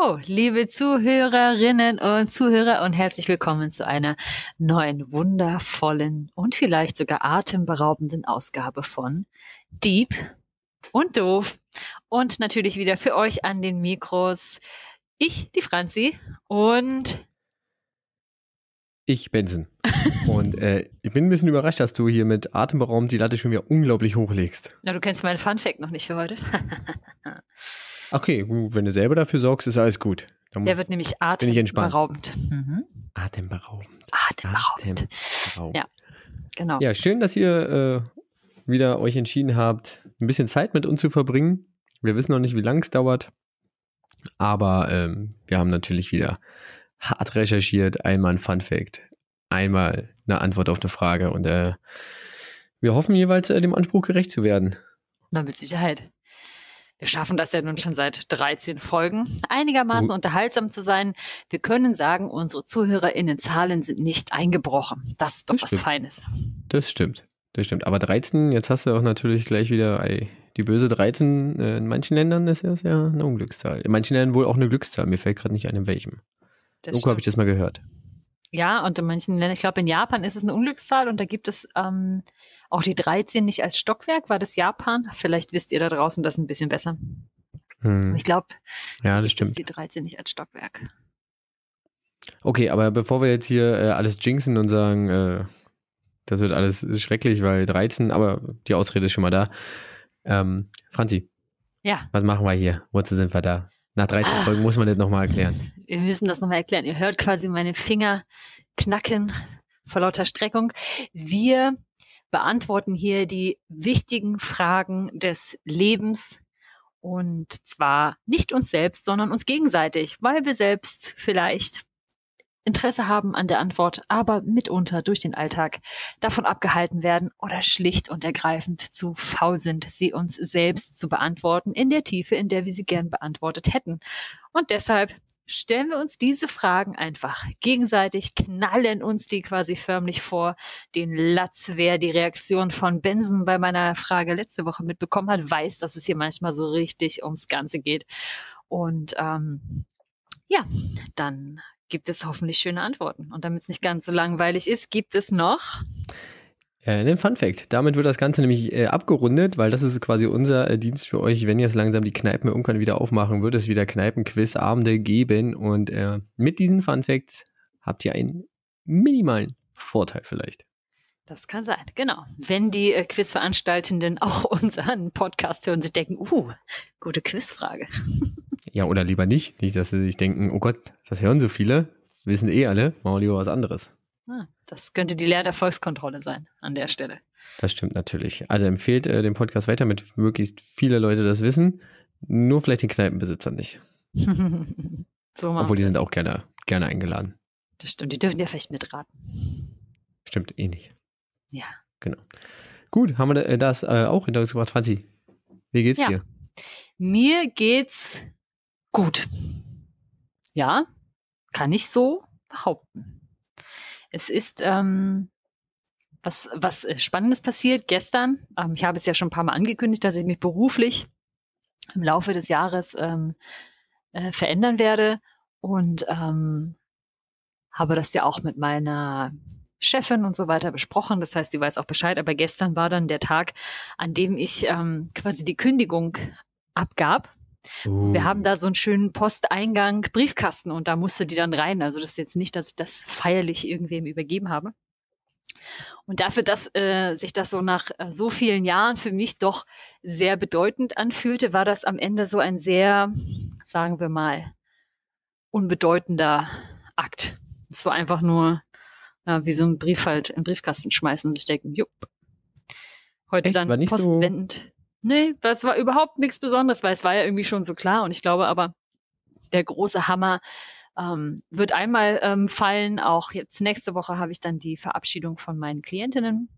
Hallo, liebe Zuhörerinnen und Zuhörer und herzlich willkommen zu einer neuen wundervollen und vielleicht sogar atemberaubenden Ausgabe von Deep und Doof. Und natürlich wieder für euch an den Mikros ich, die Franzi und ich, Benson. Und äh, ich bin ein bisschen überrascht, dass du hier mit atemberaubend die Latte schon wieder unglaublich hochlegst. Na, du kennst meinen Fun Fact noch nicht für heute. Okay, wenn du selber dafür sorgst, ist alles gut. Der wird nämlich atemberaubend. Mhm. Atemberaubend. Atemberaubend. Atemberaubend. Ja, genau. Ja, schön, dass ihr äh, wieder euch entschieden habt, ein bisschen Zeit mit uns zu verbringen. Wir wissen noch nicht, wie lange es dauert, aber ähm, wir haben natürlich wieder hart recherchiert. Einmal ein Fun Fact, einmal eine Antwort auf eine Frage und äh, wir hoffen jeweils äh, dem Anspruch gerecht zu werden. Na, mit Sicherheit. Wir schaffen das ja nun schon seit 13 Folgen, einigermaßen unterhaltsam zu sein. Wir können sagen, unsere ZuhörerInnen-Zahlen sind nicht eingebrochen. Das ist doch das was stimmt. Feines. Das stimmt. Das stimmt. Aber 13, jetzt hast du auch natürlich gleich wieder ey, die böse 13. Äh, in manchen Ländern ist das ja eine Unglückszahl. In manchen Ländern wohl auch eine Glückszahl. Mir fällt gerade nicht ein, in welchem. So habe ich das mal gehört. Ja, und in manchen Ländern, ich glaube, in Japan ist es eine Unglückszahl und da gibt es ähm, auch die 13 nicht als Stockwerk. War das Japan? Vielleicht wisst ihr da draußen das ein bisschen besser. Hm. Ich glaube, ja, das stimmt. die 13 nicht als Stockwerk. Okay, aber bevor wir jetzt hier äh, alles jinxen und sagen, äh, das wird alles schrecklich, weil 13, aber die Ausrede ist schon mal da. Ähm, Franzi. Ja. Was machen wir hier? Wozu sind wir da? Nach 13 ah, Folgen muss man das nochmal erklären. Wir müssen das nochmal erklären. Ihr hört quasi meine Finger knacken vor lauter Streckung. Wir beantworten hier die wichtigen Fragen des Lebens und zwar nicht uns selbst, sondern uns gegenseitig, weil wir selbst vielleicht Interesse haben an der Antwort, aber mitunter durch den Alltag davon abgehalten werden oder schlicht und ergreifend zu faul sind, sie uns selbst zu beantworten in der Tiefe, in der wir sie gern beantwortet hätten. Und deshalb stellen wir uns diese Fragen einfach gegenseitig, knallen uns die quasi förmlich vor. Den Latz, wer die Reaktion von Benson bei meiner Frage letzte Woche mitbekommen hat, weiß, dass es hier manchmal so richtig ums Ganze geht. Und ähm, ja, dann gibt es hoffentlich schöne Antworten. Und damit es nicht ganz so langweilig ist, gibt es noch äh, einen Fun Fact. Damit wird das Ganze nämlich äh, abgerundet, weil das ist quasi unser äh, Dienst für euch. Wenn jetzt langsam die Kneipen irgendwann wieder aufmachen, wird es wieder Kneipenquiz-Abende geben. Und äh, mit diesen Fun Facts habt ihr einen minimalen Vorteil vielleicht. Das kann sein, genau. Wenn die äh, Quizveranstaltenden auch unseren Podcast hören, sie denken, uh, gute Quizfrage. Ja, oder lieber nicht. Nicht, dass sie sich denken, oh Gott, das hören so viele, wissen eh alle, machen wir lieber was anderes. Ah, das könnte die Lehrerfolgskontrolle sein an der Stelle. Das stimmt natürlich. Also empfehlt äh, den Podcast weiter, damit möglichst viele Leute das wissen. Nur vielleicht den Kneipenbesitzern nicht. so Obwohl die sind auch gerne, gerne eingeladen. Das stimmt, die dürfen ja vielleicht mitraten. Stimmt eh nicht. Ja. Genau. Gut, haben wir äh, das äh, auch hinter uns gebracht. Franzi, wie geht's ja. dir? Mir geht's gut. Ja, kann ich so behaupten. Es ist ähm, was, was Spannendes passiert gestern. Ähm, ich habe es ja schon ein paar Mal angekündigt, dass ich mich beruflich im Laufe des Jahres ähm, äh, verändern werde und ähm, habe das ja auch mit meiner Chefin und so weiter besprochen. Das heißt, sie weiß auch Bescheid. Aber gestern war dann der Tag, an dem ich ähm, quasi die Kündigung abgab. Uh. Wir haben da so einen schönen Posteingang, Briefkasten und da musste die dann rein. Also das ist jetzt nicht, dass ich das feierlich irgendwem übergeben habe. Und dafür, dass äh, sich das so nach äh, so vielen Jahren für mich doch sehr bedeutend anfühlte, war das am Ende so ein sehr, sagen wir mal, unbedeutender Akt. Es war einfach nur ja, wie so ein Brief halt in den Briefkasten schmeißen und sich denken, jupp. Heute Echt? dann postwendend. So Nee, das war überhaupt nichts Besonderes, weil es war ja irgendwie schon so klar. Und ich glaube aber, der große Hammer ähm, wird einmal ähm, fallen. Auch jetzt nächste Woche habe ich dann die Verabschiedung von meinen Klientinnen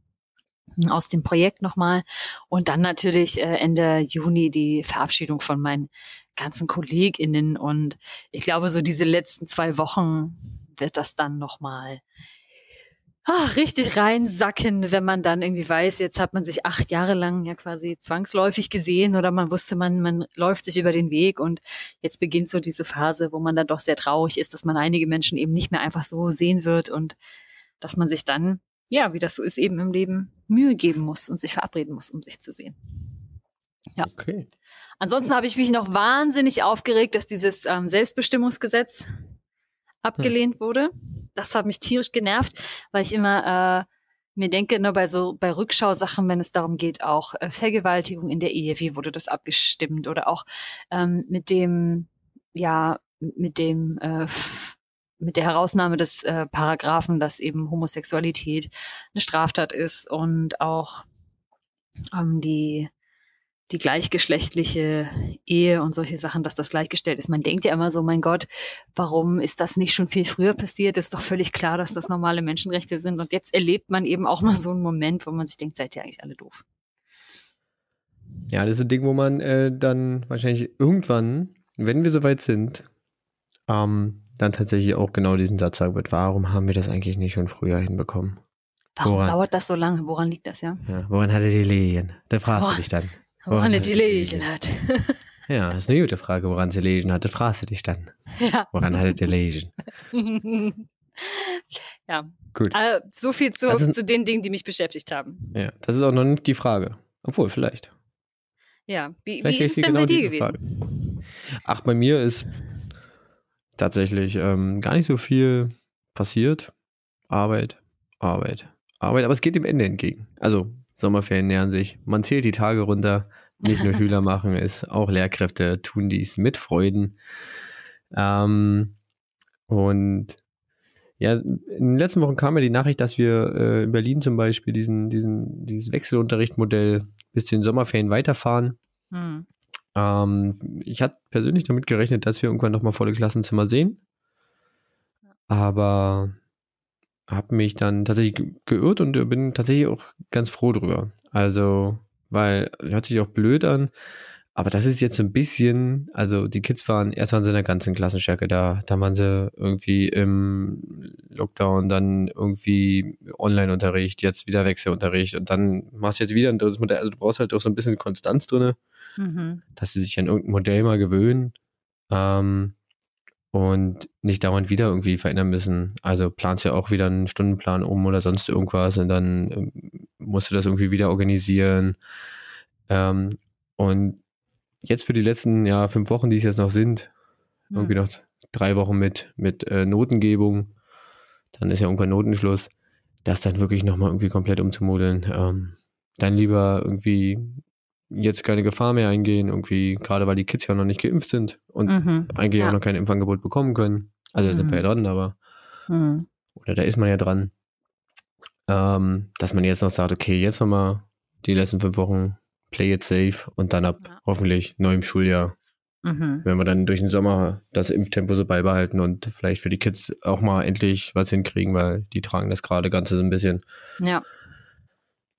aus dem Projekt nochmal. Und dann natürlich äh, Ende Juni die Verabschiedung von meinen ganzen KollegInnen. Und ich glaube, so diese letzten zwei Wochen wird das dann nochmal ach, richtig reinsacken, wenn man dann irgendwie weiß, jetzt hat man sich acht Jahre lang ja quasi zwangsläufig gesehen oder man wusste, man, man läuft sich über den Weg und jetzt beginnt so diese Phase, wo man dann doch sehr traurig ist, dass man einige Menschen eben nicht mehr einfach so sehen wird und dass man sich dann, ja, wie das so ist, eben im Leben Mühe geben muss und sich verabreden muss, um sich zu sehen. Ja. Okay. Ansonsten habe ich mich noch wahnsinnig aufgeregt, dass dieses ähm, Selbstbestimmungsgesetz abgelehnt hm. wurde. Das hat mich tierisch genervt, weil ich immer äh, mir denke, nur bei so bei Rückschausachen, wenn es darum geht, auch äh, Vergewaltigung in der Ehe, wie wurde das abgestimmt oder auch ähm, mit dem, ja, mit dem äh, mit der Herausnahme des äh, Paragraphen, dass eben Homosexualität eine Straftat ist und auch ähm, die die gleichgeschlechtliche Ehe und solche Sachen, dass das gleichgestellt ist. Man denkt ja immer so, mein Gott, warum ist das nicht schon viel früher passiert? Ist doch völlig klar, dass das normale Menschenrechte sind. Und jetzt erlebt man eben auch mal so einen Moment, wo man sich denkt, seid ihr eigentlich alle doof. Ja, das ist ein Ding, wo man äh, dann wahrscheinlich irgendwann, wenn wir soweit sind, ähm, dann tatsächlich auch genau diesen Satz sagen wird, warum haben wir das eigentlich nicht schon früher hinbekommen? Warum woran, dauert das so lange? Woran liegt das, ja? ja woran hatte die Lehen? Da fragst Boah. du dich dann. Woran er die Legen hat. Ja, das ist eine gute Frage, woran sie Legen hatte. Fragst du dich dann. Ja. Woran hatte die Legen? ja. Gut. Also, so viel zu, ist, zu den Dingen, die mich beschäftigt haben. Ja, das ist auch noch nicht die Frage. Obwohl, vielleicht. Ja, wie, wie ist es denn genau bei dir gewesen? Frage. Ach, bei mir ist tatsächlich ähm, gar nicht so viel passiert. Arbeit, Arbeit, Arbeit, aber es geht dem Ende entgegen. Also Sommerferien nähern sich. Man zählt die Tage runter. Nicht nur Schüler machen es, auch Lehrkräfte tun dies mit Freuden. Ähm, und ja, in den letzten Wochen kam ja die Nachricht, dass wir äh, in Berlin zum Beispiel diesen, diesen, dieses Wechselunterrichtmodell bis zu den Sommerferien weiterfahren. Mhm. Ähm, ich hatte persönlich damit gerechnet, dass wir irgendwann nochmal volle Klassenzimmer sehen. Aber habe mich dann tatsächlich geirrt und bin tatsächlich auch ganz froh drüber. Also, weil hört sich auch blöd an, aber das ist jetzt so ein bisschen, also die Kids waren, erst waren sie in der ganzen Klassenstärke da, dann waren sie irgendwie im Lockdown, dann irgendwie Online-Unterricht, jetzt wieder Wechselunterricht und dann machst du jetzt wieder ein drittes Modell. Also du brauchst halt auch so ein bisschen Konstanz drin, mhm. dass sie sich an irgendein Modell mal gewöhnen. Ähm, und nicht dauernd wieder irgendwie verändern müssen. Also planst ja auch wieder einen Stundenplan um oder sonst irgendwas und dann ähm, musst du das irgendwie wieder organisieren. Ähm, und jetzt für die letzten ja, fünf Wochen, die es jetzt noch sind, mhm. irgendwie noch drei Wochen mit, mit äh, Notengebung, dann ist ja irgendwann Notenschluss, das dann wirklich nochmal irgendwie komplett umzumodeln. Ähm, dann lieber irgendwie jetzt keine Gefahr mehr eingehen, irgendwie, gerade weil die Kids ja noch nicht geimpft sind und mhm, eigentlich ja. auch noch kein Impfangebot bekommen können. Also da mhm. sind wir ja dran, aber mhm. oder da ist man ja dran. Ähm, dass man jetzt noch sagt, okay, jetzt nochmal die letzten fünf Wochen play it safe und dann ab ja. hoffentlich neuem Schuljahr. Mhm. Wenn wir dann durch den Sommer das Impftempo so beibehalten und vielleicht für die Kids auch mal endlich was hinkriegen, weil die tragen das gerade Ganze so ein bisschen. Ja.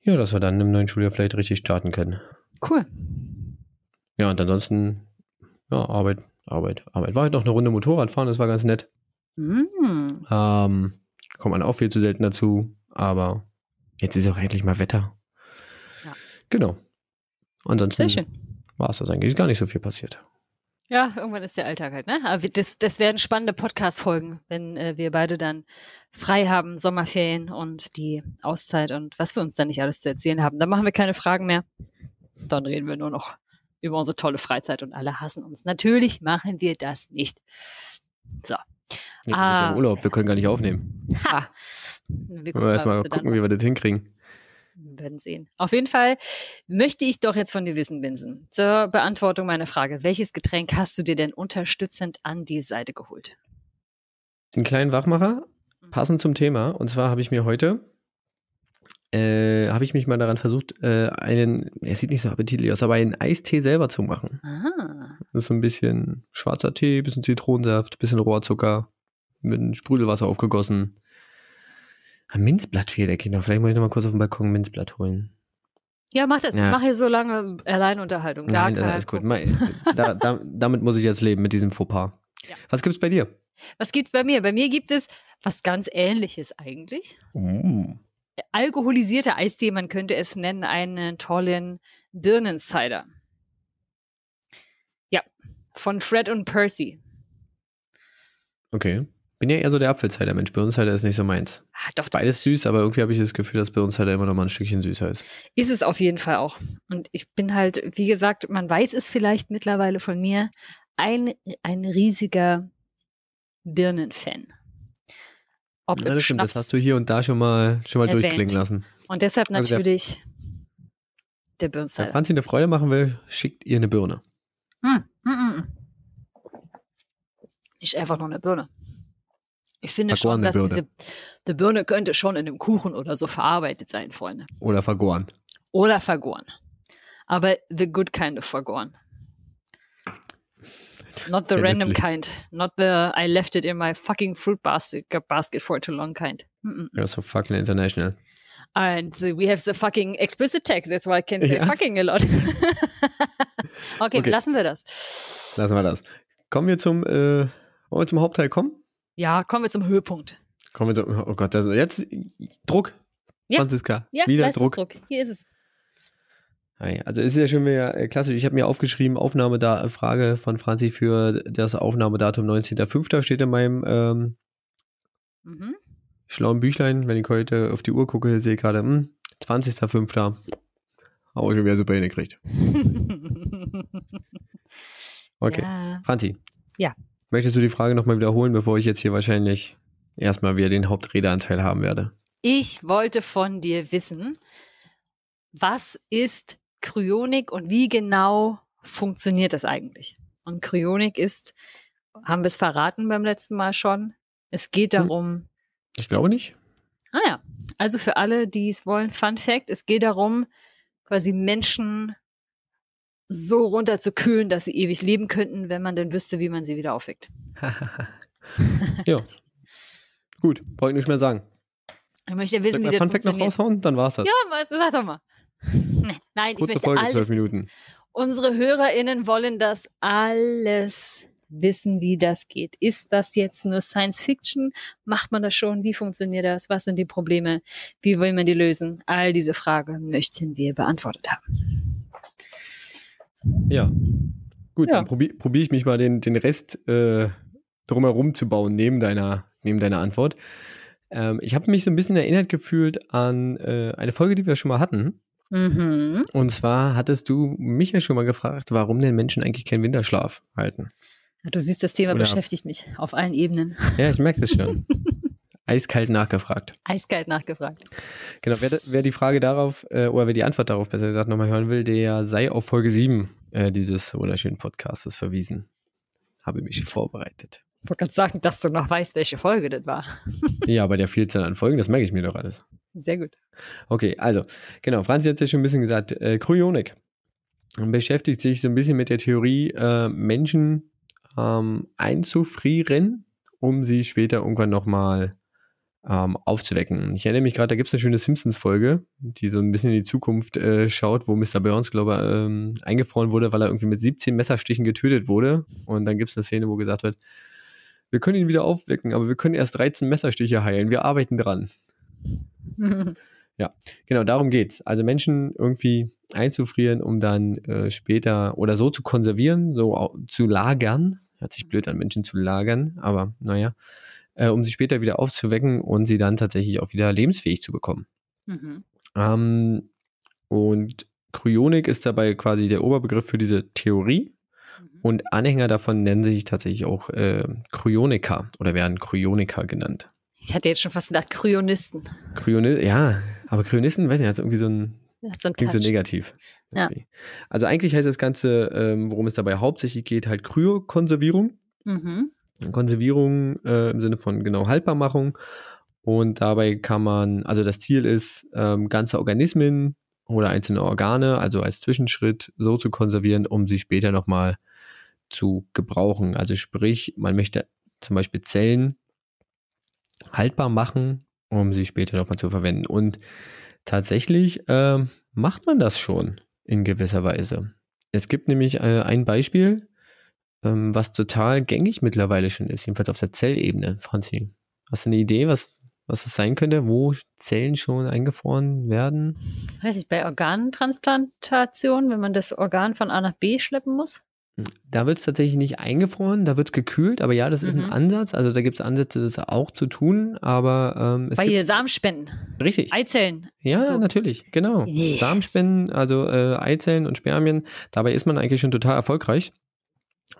Ja, dass wir dann im neuen Schuljahr vielleicht richtig starten können. Cool. Ja, und ansonsten, ja, Arbeit, Arbeit, Arbeit. War halt noch eine Runde Motorradfahren, das war ganz nett. Mm. Ähm, kommt man auch viel zu selten dazu, aber jetzt ist auch endlich mal Wetter. Ja. Genau. Ansonsten war es das eigentlich gar nicht so viel passiert. Ja, irgendwann ist der Alltag halt, ne? Aber das, das werden spannende Podcast-Folgen, wenn äh, wir beide dann frei haben, Sommerferien und die Auszeit und was wir uns dann nicht alles zu erzählen haben. Dann machen wir keine Fragen mehr. Dann reden wir nur noch über unsere tolle Freizeit und alle hassen uns. Natürlich machen wir das nicht. So. Ja, ah, Urlaub, wir können gar nicht aufnehmen. Ha. Wir gucken erstmal gucken, wie wir das hinkriegen. Wir werden sehen. Auf jeden Fall möchte ich doch jetzt von dir wissen, Vincent, zur Beantwortung meiner Frage. Welches Getränk hast du dir denn unterstützend an die Seite geholt? Den kleinen Wachmacher, mhm. passend zum Thema. Und zwar habe ich mir heute äh, habe ich mich mal daran versucht, äh, einen, er sieht nicht so appetitlich aus, aber einen Eistee selber zu machen. Aha. Das ist so ein bisschen schwarzer Tee, bisschen Zitronensaft, bisschen Rohrzucker, mit Sprudelwasser aufgegossen. Ein Minzblatt fehlt der Kinder. Vielleicht muss ich noch mal kurz auf dem Balkon ein Minzblatt holen. Ja, mach das. Ja. Mach hier so lange Alleinunterhaltung. Nein, das ist gut. Da, da, damit muss ich jetzt leben, mit diesem Fauxpas. Ja. Was gibt's bei dir? Was gibt's bei mir? Bei mir gibt es was ganz ähnliches eigentlich. Uh. Alkoholisierter Eistee, man könnte es nennen, einen tollen Birnensider. Ja, von Fred und Percy. Okay. Bin ja eher so der Apfelcider-Mensch. Birnensider ist nicht so meins. Ah, doch, Beides süß, aber irgendwie habe ich das Gefühl, dass Birnensider immer noch mal ein Stückchen süßer ist. Ist es auf jeden Fall auch. Und ich bin halt, wie gesagt, man weiß es vielleicht mittlerweile von mir, ein, ein riesiger Birnenfan. Ob Ja, im das stimmt, das hast du hier und da schon mal, schon mal erwähnt. durchklingen lassen. Und deshalb Also der- natürlich der Wenn Birnensider. Franzi eine Freude machen will, schickt ihr eine Birne. Hm, hm, hm, hm. Nicht einfach nur eine Birne. Ich finde schon, dass Birne. diese die Birne könnte schon in einem Kuchen oder so verarbeitet sein, Freunde. Oder vergoren. Oder vergoren. Aber the good kind of vergoren. Not the random kind. Not the I left it in my fucking fruit basket, basket for too long kind. Mm-mm. Ja, so fucking international. And we have the fucking explicit text. That's why I can say Ja. fucking a lot. okay, Okay. lassen wir das. Lassen wir das. Kommen wir zum, äh, wollen wir zum Hauptteil kommen? Ja, kommen wir zum Höhepunkt. Kommen wir zum, oh Gott, das, jetzt Druck. Ja. Franziska, Ja, wieder Druck. Leistungsdruck. Hier ist es. Also es ist ja schon wieder äh, klassisch. Ich habe mir aufgeschrieben, Aufnahmeda Frage von Franzi für das Aufnahmedatum 19.05. steht in meinem ähm, Mhm. schlauen Büchlein. Wenn ich heute auf die Uhr gucke, sehe ich gerade, hm, 20.05. Auch schon wieder super hingekriegt. Okay. Ja. Franzi. Ja. Möchtest du die Frage nochmal wiederholen, bevor ich jetzt hier wahrscheinlich erstmal wieder den Hauptredeanteil haben werde? Ich wollte von dir wissen, was ist Kryonik und wie genau funktioniert das eigentlich? Und Kryonik ist, haben wir es verraten beim letzten Mal schon, es geht Hm. darum, Ich glaube nicht. ah ja, also für alle, die es wollen, Fun Fact, es geht darum, quasi Menschen so runterzukühlen, dass sie ewig leben könnten, wenn man denn wüsste, wie man sie wieder aufweckt. ja. Gut, brauche ich nicht mehr sagen. Ich möchte wissen, ich wie das Fun Fact noch raushauen? Dann war's das. Ja, sag doch mal. Nein, ich Kurze möchte Folge, alles. Minuten. Unsere HörerInnen wollen das alles wissen, wie das geht. Ist das jetzt nur Science Fiction? Macht man das schon? Wie funktioniert das? Was sind die Probleme? Wie will man die lösen? All diese Fragen möchten wir beantwortet haben. Ja. Gut, Ja. dann probiere probier ich mich mal den, den Rest äh, drumherum zu bauen, neben deiner, neben deiner Antwort. Ähm, ich habe mich so ein bisschen erinnert gefühlt an äh, eine Folge, die wir schon mal hatten. Mhm. Und zwar hattest du mich ja schon mal gefragt, warum denn Menschen eigentlich keinen Winterschlaf halten. Du siehst, das Thema Oder- beschäftigt mich auf allen Ebenen. Ja, ich merke das schon. Eiskalt nachgefragt. Eiskalt nachgefragt. Genau, wer, wer die Frage darauf, äh, oder wer die Antwort darauf besser gesagt nochmal hören will, der sei auf Folge 7 äh, dieses wunderschönen Podcastes verwiesen. Habe mich vorbereitet. Ich wollte gerade sagen, dass du noch weißt, welche Folge das war. Ja, bei der Vielzahl an Folgen, das merke ich mir doch alles. Sehr gut. Okay, also, genau, Franzi hat es ja schon ein bisschen gesagt, äh, Kryonik beschäftigt sich so ein bisschen mit der Theorie, äh, Menschen ähm, einzufrieren, um sie später irgendwann nochmal ähm, aufzuwecken. Ich erinnere mich gerade, da gibt es eine schöne Simpsons-Folge, die so ein bisschen in die Zukunft äh, schaut, wo Mr. Burns, glaube ich, ähm, eingefroren wurde, weil er irgendwie mit 17 Messerstichen getötet wurde. Und dann gibt es eine Szene, wo gesagt wird, wir können ihn wieder aufwecken, aber wir können erst 13 Messerstiche heilen. Wir arbeiten dran. Genau, darum geht's. Also Menschen irgendwie einzufrieren, um dann äh, später oder so zu konservieren, so zu lagern. Hört sich blöd an, Menschen zu lagern, aber naja, äh, um sie später wieder aufzuwecken und sie dann tatsächlich auch wieder lebensfähig zu bekommen. Mhm. Ähm, und Kryonik ist dabei quasi der Oberbegriff für diese Theorie. Mhm. Und Anhänger davon nennen sich tatsächlich auch äh, Kryoniker oder werden Kryoniker genannt. Ich hatte jetzt schon fast gedacht, Kryonisten. Kryoni ja, aber Kryonisten, weiß nicht, hat irgendwie so ein so Klingt so negativ. Ja. Also eigentlich heißt das Ganze, ähm, worum es dabei hauptsächlich geht, halt Kryokonservierung. Mhm. Konservierung äh, im Sinne von genau Haltbarmachung. Und dabei kann man, also das Ziel ist, ähm, ganze Organismen oder einzelne Organe, also als Zwischenschritt, so zu konservieren, um sie später nochmal zu gebrauchen. Also sprich, man möchte zum Beispiel Zellen haltbar machen, um sie später nochmal zu verwenden. Und tatsächlich ähm, macht man das schon in gewisser Weise. Es gibt nämlich äh, ein Beispiel, ähm, was total gängig mittlerweile schon ist, jedenfalls auf der Zellebene, Franzi. Hast du eine Idee, was, was das sein könnte, wo Zellen schon eingefroren werden? Weiß ich, bei Organtransplantation, wenn man das Organ von A nach B schleppen muss? Da wird es tatsächlich nicht eingefroren, da wird es gekühlt, aber ja, das ist Mhm. ein Ansatz. Also da gibt es Ansätze, das auch zu tun, aber ähm, es Bei gibt, hier Samenspenden, richtig. Eizellen. Ja, so. natürlich, genau. Yes. Samenspenden, also äh, Eizellen und Spermien, dabei ist man eigentlich schon total erfolgreich.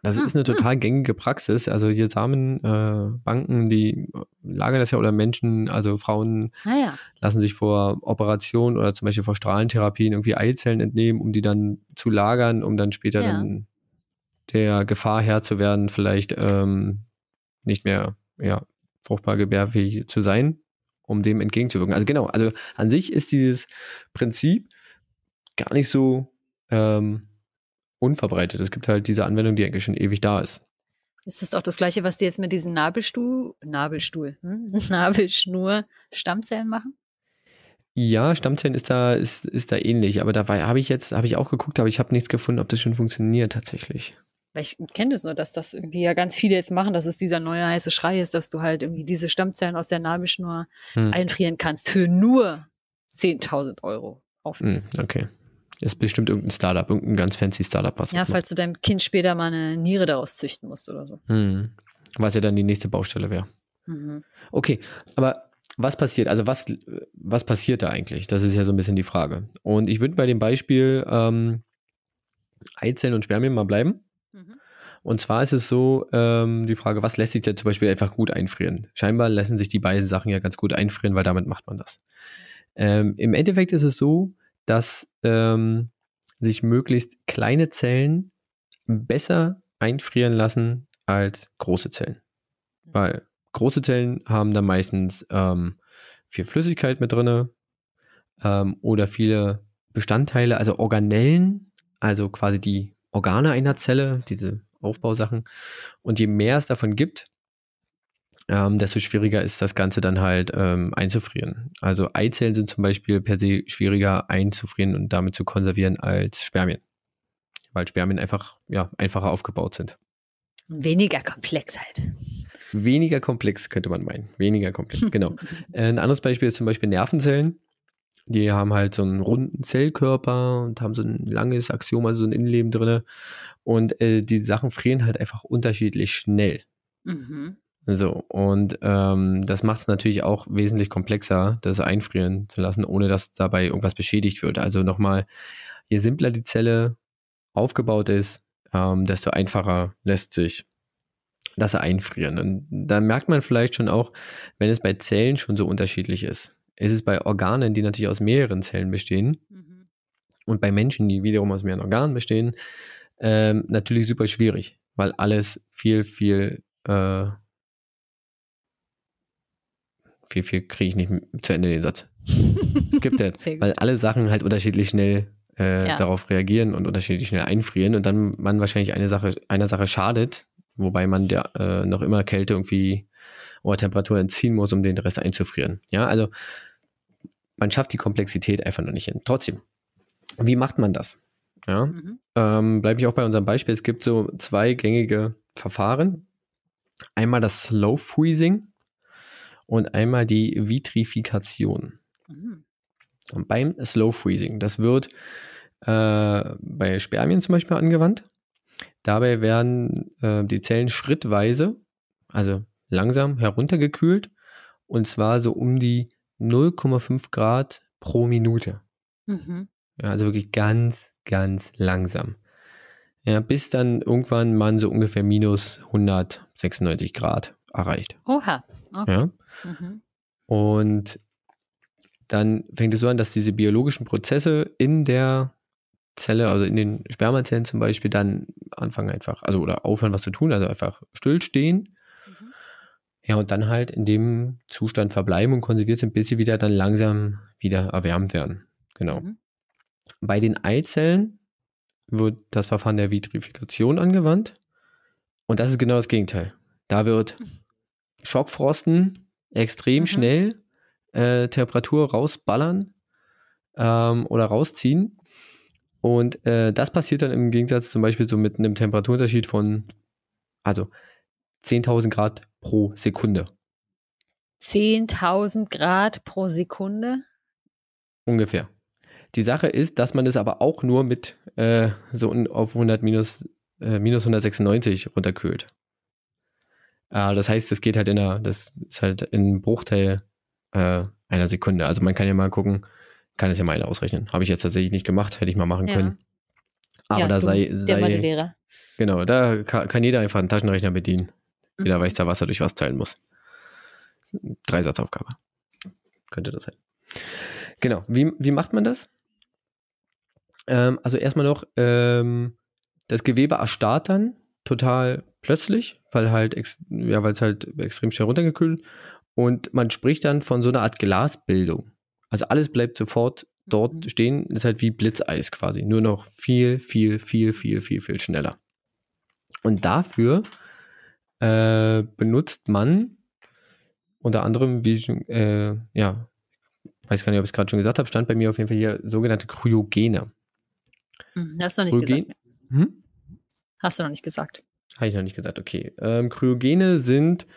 Das Hm, ist eine total gängige Praxis. Also hier Samenbanken, äh, die lagern das ja oder Menschen, also Frauen Naja, lassen sich vor Operationen oder zum Beispiel vor Strahlentherapien irgendwie Eizellen entnehmen, um die dann zu lagern, um dann später Ja. dann der Gefahr Herr zu werden, vielleicht ähm, nicht mehr ja, fruchtbar gebärfähig zu sein, um dem entgegenzuwirken. Also genau, also an sich ist dieses Prinzip gar nicht so ähm, unverbreitet. Es gibt halt diese Anwendung, die eigentlich schon ewig da ist. ist das auch das Gleiche, was die jetzt mit diesen Nabelstuhl, Nabelstuhl, hm? Nabelschnur Stammzellen machen? Ja, Stammzellen ist da, ist, ist da ähnlich, aber dabei habe ich jetzt, habe ich auch geguckt, aber ich habe nichts gefunden, ob das schon funktioniert tatsächlich. Weil ich kenne das nur, dass das irgendwie ja ganz viele jetzt machen, dass es dieser neue heiße Schrei ist, dass du halt irgendwie diese Stammzellen aus der Nabelschnur Hm. einfrieren kannst für nur 10.000 Euro Hm, Aufwärts. okay. Ist bestimmt irgendein Startup, irgendein ganz fancy Startup, was Ja, das macht. falls du deinem Kind später mal eine Niere daraus züchten musst oder so. Hm. Was ja dann die nächste Baustelle wäre. Mhm. Okay, aber was passiert? Also was, was passiert da eigentlich? Das ist ja so ein bisschen die Frage. Und ich würde bei dem Beispiel ähm, Eizellen und Spermien mal bleiben. Mhm. Und zwar ist es so, ähm, die Frage, was lässt sich da zum Beispiel einfach gut einfrieren? Scheinbar lassen sich die beiden Sachen ja ganz gut einfrieren, weil damit macht man das. Ähm, Im Endeffekt ist es so, dass ähm, sich möglichst kleine Zellen besser einfrieren lassen als große Zellen. Weil große Zellen haben da meistens ähm, viel Flüssigkeit mit drinne ähm, oder viele Bestandteile, also Organellen, also quasi die Organe einer Zelle, diese Aufbausachen. Und je mehr es davon gibt, ähm, desto schwieriger ist das Ganze dann halt ähm, einzufrieren. Also Eizellen sind zum Beispiel per se schwieriger einzufrieren und damit zu konservieren als Spermien. Weil Spermien einfach ja, einfacher aufgebaut sind. Weniger Komplexheit. Weniger komplex könnte man meinen. Weniger komplex, genau. Äh, Ein anderes Beispiel ist zum Beispiel Nervenzellen. Die haben halt so einen runden Zellkörper und haben so ein langes Axiom, also so ein Innenleben drinne. Und äh, die Sachen frieren halt einfach unterschiedlich schnell. Mhm. So, und ähm, das macht es natürlich auch wesentlich komplexer, das einfrieren zu lassen, ohne dass dabei irgendwas beschädigt wird. Also nochmal, je simpler die Zelle aufgebaut ist, ähm, desto einfacher lässt sich das einfrieren. Und da merkt man vielleicht schon auch, wenn es bei Zellen schon so unterschiedlich ist. Ist Es bei Organen, die natürlich aus mehreren Zellen bestehen, Mhm. und bei Menschen, die wiederum aus mehreren Organen bestehen, ähm, natürlich super schwierig, weil alles viel, viel, äh, viel, viel kriege ich nicht zu Ende den Satz. Gibt jetzt, weil alle Sachen halt unterschiedlich schnell äh, Ja. darauf reagieren und unterschiedlich schnell einfrieren und dann man wahrscheinlich eine Sache, einer Sache schadet, wobei man der äh, noch immer Kälte irgendwie oder Temperatur entziehen muss, um den Rest einzufrieren. Ja, also man schafft die Komplexität einfach noch nicht hin. Trotzdem, wie macht man das? Ja, Mhm. ähm, bleibe ich auch bei unserem Beispiel. Es gibt so zwei gängige Verfahren. Einmal das Slow Freezing und einmal die Vitrifikation. Mhm. Und beim Slow Freezing, das wird äh, bei Spermien zum Beispiel angewandt. Dabei werden äh, die Zellen schrittweise, also langsam heruntergekühlt und zwar so um die 0,5 Grad pro Minute. Mhm. Ja, also wirklich ganz, ganz langsam. Ja, bis dann irgendwann man so ungefähr minus 196 Grad erreicht. Oha. Okay. Ja. Mhm. Und dann fängt es so an, dass diese biologischen Prozesse in der Zelle, also in den Spermazellen zum Beispiel, dann anfangen einfach, also oder aufhören, was zu tun, also einfach stillstehen. Ja, und dann halt in dem Zustand verbleiben und konserviert sind, bis sie wieder dann langsam wieder erwärmt werden. Genau. Mhm. Bei den Eizellen wird das Verfahren der Vitrifikation angewandt. Und das ist genau das Gegenteil. Da wird Schockfrosten extrem Mhm. schnell äh, Temperatur rausballern ähm, oder rausziehen. Und äh, das passiert dann im Gegensatz zum Beispiel so mit einem Temperaturunterschied von Also 10.000 Grad pro Sekunde. 10.000 Grad pro Sekunde? Ungefähr. Die Sache ist, dass man das aber auch nur mit äh, so auf 100 minus, äh, minus 196 runterkühlt. Äh, das heißt, das geht halt in einer, das ist halt in Bruchteil äh, einer Sekunde. Also man kann ja mal gucken, kann es ja mal ausrechnen. Habe ich jetzt tatsächlich nicht gemacht, hätte ich mal machen ja. können. Aber ja, da du, sei, sei der Mathelehrer. Genau, da kann, kann, jeder einfach einen Taschenrechner bedienen. Mhm. Jeder weiß da, was er durch was teilen muss. Dreisatzaufgabe. Könnte das sein. Genau. Wie, wie macht man das? Ähm, also erstmal noch, ähm, das Gewebe erstarrt dann total plötzlich, weil halt, ja, weil es halt extrem schnell runtergekühlt und man spricht dann von so einer Art Glasbildung. Also alles bleibt sofort dort mhm. stehen, ist halt wie Blitzeis quasi, nur noch viel, viel, viel, viel, viel, viel schneller. Und dafür äh, benutzt man unter anderem, wie ich schon, äh, ja, weiß gar nicht, ob ich es gerade schon gesagt habe, stand bei mir auf jeden Fall hier sogenannte Kryogene. Hm, hast du noch nicht Kryogen gesagt. Hm? Hast du noch nicht gesagt. Habe ich noch nicht gesagt, okay. Ähm, Kryogene sind,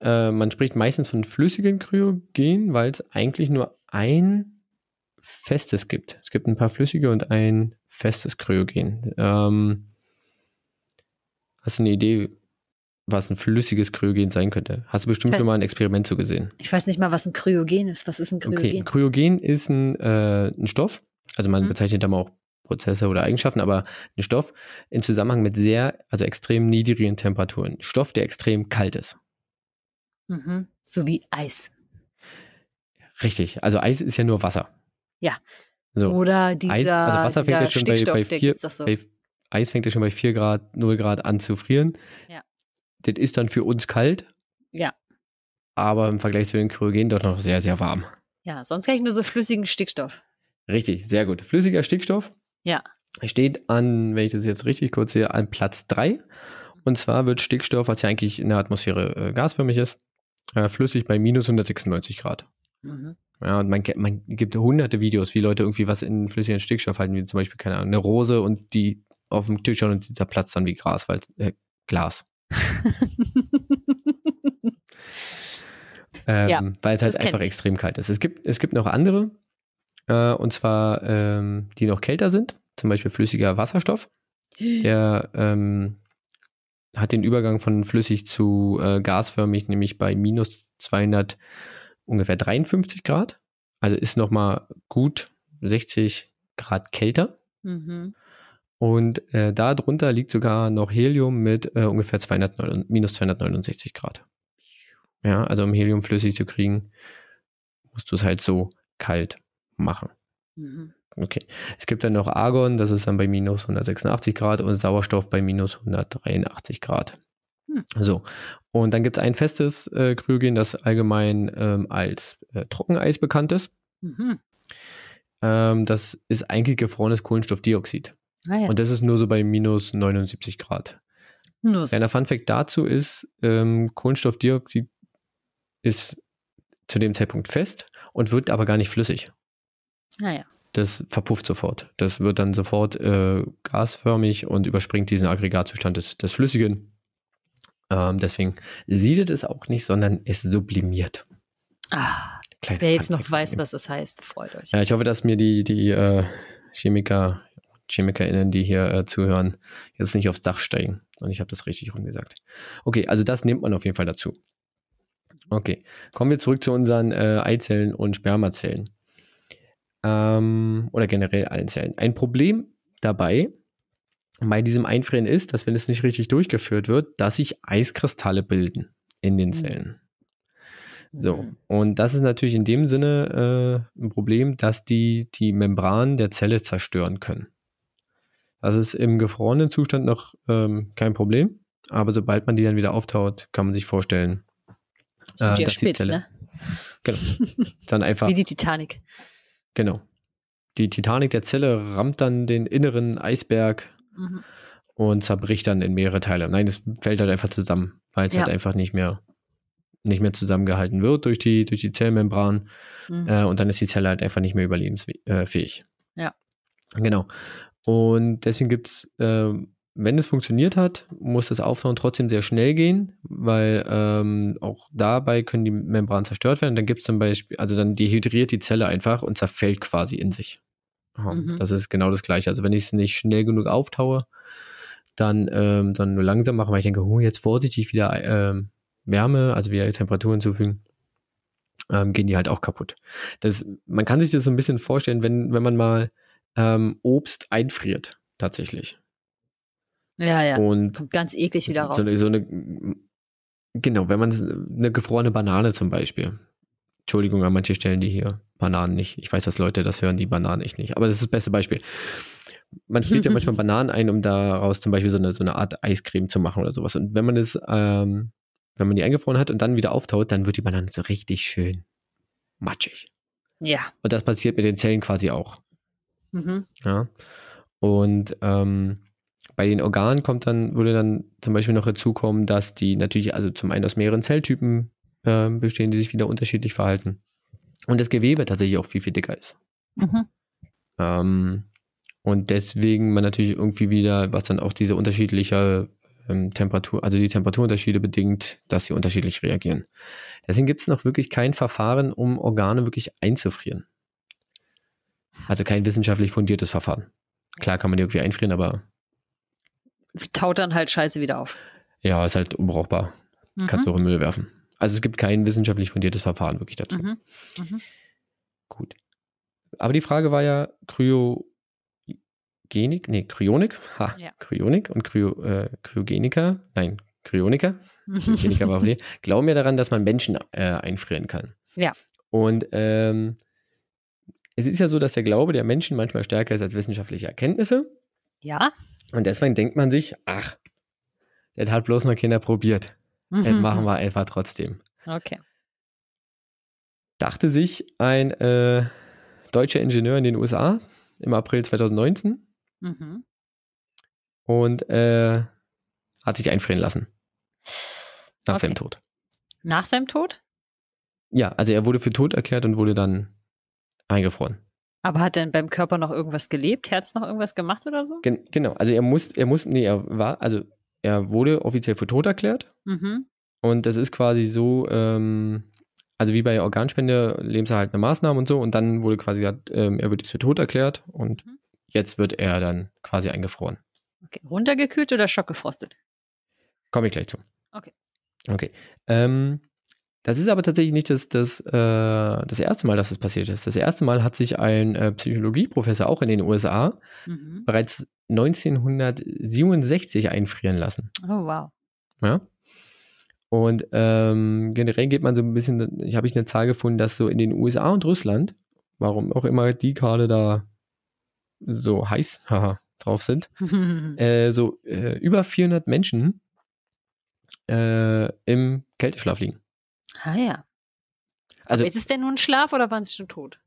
äh, man spricht meistens von flüssigen Kryogen, weil es eigentlich nur ein festes gibt. Es gibt ein paar flüssige und ein festes Kryogen. Ähm, hast du eine Idee, was ein flüssiges Kryogen sein könnte? Hast du bestimmt schon mal ein Experiment zu gesehen? Ich weiß nicht mal, was ein Kryogen ist. Was ist ein Kryogen? Okay, ein Kryogen ist ein, äh, ein Stoff. Also man hm. bezeichnet da mal auch Prozesse oder Eigenschaften, aber ein Stoff in Zusammenhang mit sehr, also extrem niedrigen Temperaturen. Stoff, der extrem kalt ist. Mhm. So wie Eis. Richtig. Also Eis ist ja nur Wasser. Ja. So. Oder dieser, Eis, also Wasser fängt ja schon bei, bei, 4, so. bei Eis fängt ja schon bei 4 Grad, 0 Grad an zu frieren. Ja. Das ist dann für uns kalt. Ja. Aber im Vergleich zu den Kryogen doch noch sehr, sehr warm. Ja, sonst kann ich nur so flüssigen Stickstoff. Richtig, sehr gut. Flüssiger Stickstoff ja. Steht an, wenn ich das jetzt richtig kurz sehe, an Platz 3. Und zwar wird Stickstoff, was ja eigentlich in der Atmosphäre äh, gasförmig ist, äh, flüssig bei minus 196 Grad. Mhm. Ja, und man, man gibt hunderte Videos, wie Leute irgendwie was in flüssigen Stickstoff halten, wie zum Beispiel, keine Ahnung, eine Rose und die auf dem Tisch schauen und dieser Platz dann wie Gras, weil äh, Glas. Ähm, ja, weil es halt einfach extrem kalt ist. Es gibt, es gibt noch andere, äh, und zwar ähm, die noch kälter sind, zum Beispiel flüssiger Wasserstoff. Der ähm, hat den Übergang von flüssig zu äh, gasförmig, nämlich bei minus 200 ungefähr 53 Grad. Also ist nochmal gut 60 Grad kälter. Mhm. Und äh, darunter liegt sogar noch Helium mit äh, ungefähr 209, minus 269 Grad. Ja, also um Helium flüssig zu kriegen, musst du es halt so kalt machen. Mhm. Okay. Es gibt dann noch Argon, das ist dann bei minus 186 Grad und Sauerstoff bei minus 183 Grad. Mhm. So. Und dann gibt es ein festes äh, Kryogen, das allgemein ähm, als äh, Trockeneis bekannt ist. Mhm. Ähm, das ist eigentlich gefrorenes Kohlenstoffdioxid. Ah, ja. Und das ist nur so bei minus 79 Grad. Nur so. Kleiner Funfact dazu ist, ähm, Kohlenstoffdioxid ist zu dem Zeitpunkt fest und wird aber gar nicht flüssig. Ah, das verpufft sofort. Das wird dann sofort äh, gasförmig und überspringt diesen Aggregatzustand des, des Flüssigen. Ähm, deswegen siedet es auch nicht, sondern es sublimiert. Ah, wer jetzt noch weiß, was das heißt, freut euch. Ja, ich hoffe, dass mir die, die äh, Chemiker, ChemikerInnen, die hier äh, zuhören, jetzt nicht aufs Dach steigen. Und ich habe das richtig rumgesagt. Okay, also das nimmt man auf jeden Fall dazu. Okay, kommen wir zurück zu unseren äh, Eizellen und Spermazellen ähm, oder generell allen Zellen. Ein Problem dabei bei diesem Einfrieren ist, dass wenn es nicht richtig durchgeführt wird, dass sich Eiskristalle bilden in den mhm. Zellen. So, mhm. und das ist natürlich in dem Sinne äh, ein Problem, dass die die Membran der Zelle zerstören können. Das ist im gefrorenen Zustand noch ähm, kein Problem, aber sobald man die dann wieder auftaut, kann man sich vorstellen, äh, dass spitz, die Zelle, ne? genau, dann einfach wie die Titanic. Genau. Die Titanic der Zelle rammt dann den inneren Eisberg mhm. und zerbricht dann in mehrere Teile. Nein, es fällt halt einfach zusammen, weil es ja. halt einfach nicht mehr, nicht mehr zusammengehalten wird durch die, durch die Zellmembran. Mhm. Äh, und dann ist die Zelle halt einfach nicht mehr überlebensfähig. Ja. Genau. Und deswegen gibt es äh, wenn es funktioniert hat, muss das Auftauen trotzdem sehr schnell gehen, weil ähm, auch dabei können die Membranen zerstört werden. Dann gibt es zum Beispiel, also dann dehydriert die Zelle einfach und zerfällt quasi in sich. Mhm. Das ist genau das Gleiche. Also wenn ich es nicht schnell genug auftaue, dann, ähm, dann nur langsam machen, weil ich denke, oh, jetzt vorsichtig wieder ähm, Wärme, also wieder Temperatur hinzufügen, ähm, gehen die halt auch kaputt. Das, man kann sich das so ein bisschen vorstellen, wenn, wenn man mal ähm, Obst einfriert, tatsächlich. Ja, ja. Und Kommt ganz eklig wieder raus. So, so eine, genau, wenn man eine gefrorene Banane zum Beispiel. Entschuldigung an manche Stellen, die hier Bananen nicht. Ich weiß, dass Leute das hören, die Bananen echt nicht. Aber das ist das beste Beispiel. Man friert ja manchmal Bananen ein, um daraus zum Beispiel so eine, so eine Art Eiscreme zu machen oder sowas. Und wenn man es, ähm, wenn man die eingefroren hat und dann wieder auftaut, dann wird die Banane so richtig schön matschig. Ja. Und das passiert mit den Zellen quasi auch. Mhm. Ja. Und ähm, bei den Organen kommt dann, würde dann zum Beispiel noch hinzukommen, dass die natürlich, also zum einen aus mehreren Zelltypen äh, bestehen, die sich wieder unterschiedlich verhalten. Und das Gewebe tatsächlich auch viel, viel dicker ist. Mhm. Ähm, und deswegen man natürlich irgendwie wieder, was dann auch diese unterschiedliche ähm, Temperatur, also die Temperaturunterschiede bedingt, dass sie unterschiedlich reagieren. Deswegen gibt es noch wirklich kein Verfahren, um Organe wirklich einzufrieren. Also kein wissenschaftlich fundiertes Verfahren. Klar kann man die irgendwie einfrieren, aber taut dann halt Scheiße wieder auf. Ja, ist halt unbrauchbar. Mhm. Kannst du auch in Müll werfen. Also es gibt kein wissenschaftlich fundiertes Verfahren wirklich dazu. Mhm. Mhm. Gut. Aber die Frage war ja Kryogenik, nee, Kryonik, ha, Ja. Kryonik und Kryo, äh, Kryogeniker, nein, Kryoniker, glauben ja daran, dass man Menschen äh, einfrieren kann. Ja. Und ähm, es ist ja so, dass der Glaube der Menschen manchmal stärker ist als wissenschaftliche Erkenntnisse. ja. Und deswegen denkt man sich, ach, das hat bloß noch Kinder probiert. Das Mhm. machen wir einfach trotzdem. Okay. Dachte sich ein äh, deutscher Ingenieur in den USA im April 2019 Mhm. und äh, hat sich einfrieren lassen. Nach Okay. seinem Tod. Nach seinem Tod? Ja, also er wurde für tot erklärt und wurde dann eingefroren. Aber hat denn beim Körper noch irgendwas gelebt? Herz noch irgendwas gemacht oder so? Gen genau, also er muss, er muss, nee, er war, also er wurde offiziell für tot erklärt Mhm. und das ist quasi so, ähm, also wie bei Organspende, lebenserhaltende Maßnahmen und so und dann wurde quasi, gesagt, ähm, er wird jetzt für tot erklärt und Mhm. jetzt wird er dann quasi eingefroren. Okay. Runtergekühlt oder schockgefrostet? Komme ich gleich zu. Okay. Okay. Ähm, das ist aber tatsächlich nicht das, das, äh, das erste Mal, dass das passiert ist. Das erste Mal hat sich ein äh, Psychologieprofessor auch in den USA Mhm. bereits 1967 einfrieren lassen. Oh, wow. Ja. Und ähm, generell geht man so ein bisschen, ich habe ich eine Zahl gefunden, dass so in den USA und Russland, warum auch immer die gerade da so heiß haha, drauf sind, äh, so äh, über 400 Menschen äh, im Kälteschlaf liegen. Ah ja. Also Aber ist es denn nun ein Schlaf oder waren sie schon tot?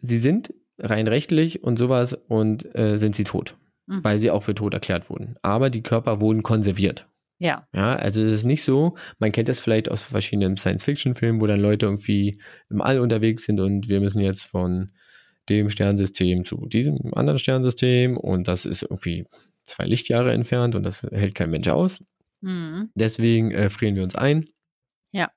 sie sind rein rechtlich und sowas und äh, sind sie tot, Mhm. weil sie auch für tot erklärt wurden. Aber die Körper wurden konserviert. Ja. Ja, also es ist nicht so, man kennt das vielleicht aus verschiedenen Science-Fiction-Filmen, wo dann Leute irgendwie im All unterwegs sind und wir müssen jetzt von dem Sternensystem zu diesem anderen Sternensystem und das ist irgendwie zwei Lichtjahre entfernt und das hält kein Mensch aus. Mhm. Deswegen äh, frieren wir uns ein. Ja.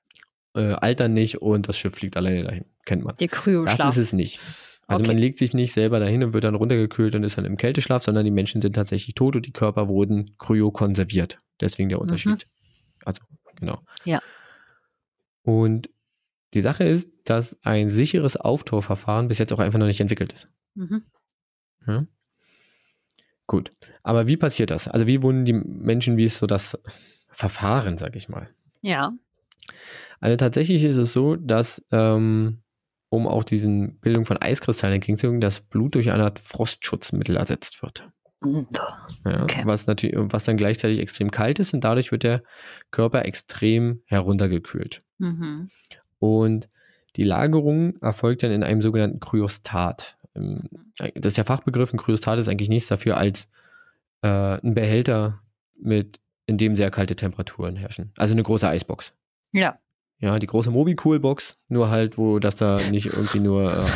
Äh, altern nicht und das Schiff fliegt alleine dahin. Kennt man. Der Das Kryoschlaf. ist es nicht. Also Okay. man legt sich nicht selber dahin und wird dann runtergekühlt und ist dann im Kälteschlaf, sondern die Menschen sind tatsächlich tot und die Körper wurden kryokonserviert. Deswegen der Unterschied. Also, genau. Ja. Und die Sache ist, dass ein sicheres Auftorverfahren bis jetzt auch einfach noch nicht entwickelt ist. Mhm. Ja? Gut. Aber wie passiert das? Also wie wurden die Menschen, wie ist so das Verfahren, sag ich mal? Ja. Also tatsächlich ist es so, dass ähm, um auch diesen Bildung von Eiskristallen entgegenzugehen, das Blut durch eine Art Frostschutzmittel ersetzt wird. Mhm. Ja, Okay. was natürlich, was dann gleichzeitig extrem kalt ist und dadurch wird der Körper extrem heruntergekühlt. Mhm. Und die Lagerung erfolgt dann in einem sogenannten Kryostat. Ähm, Das ist der Fachbegriff. Ein Kryostat ist eigentlich nichts dafür als äh, ein Behälter, mit, in dem sehr kalte Temperaturen herrschen. Also eine große Eisbox. Ja. Ja, die große Mobi-Cool-Box, nur halt, wo das da nicht irgendwie nur äh,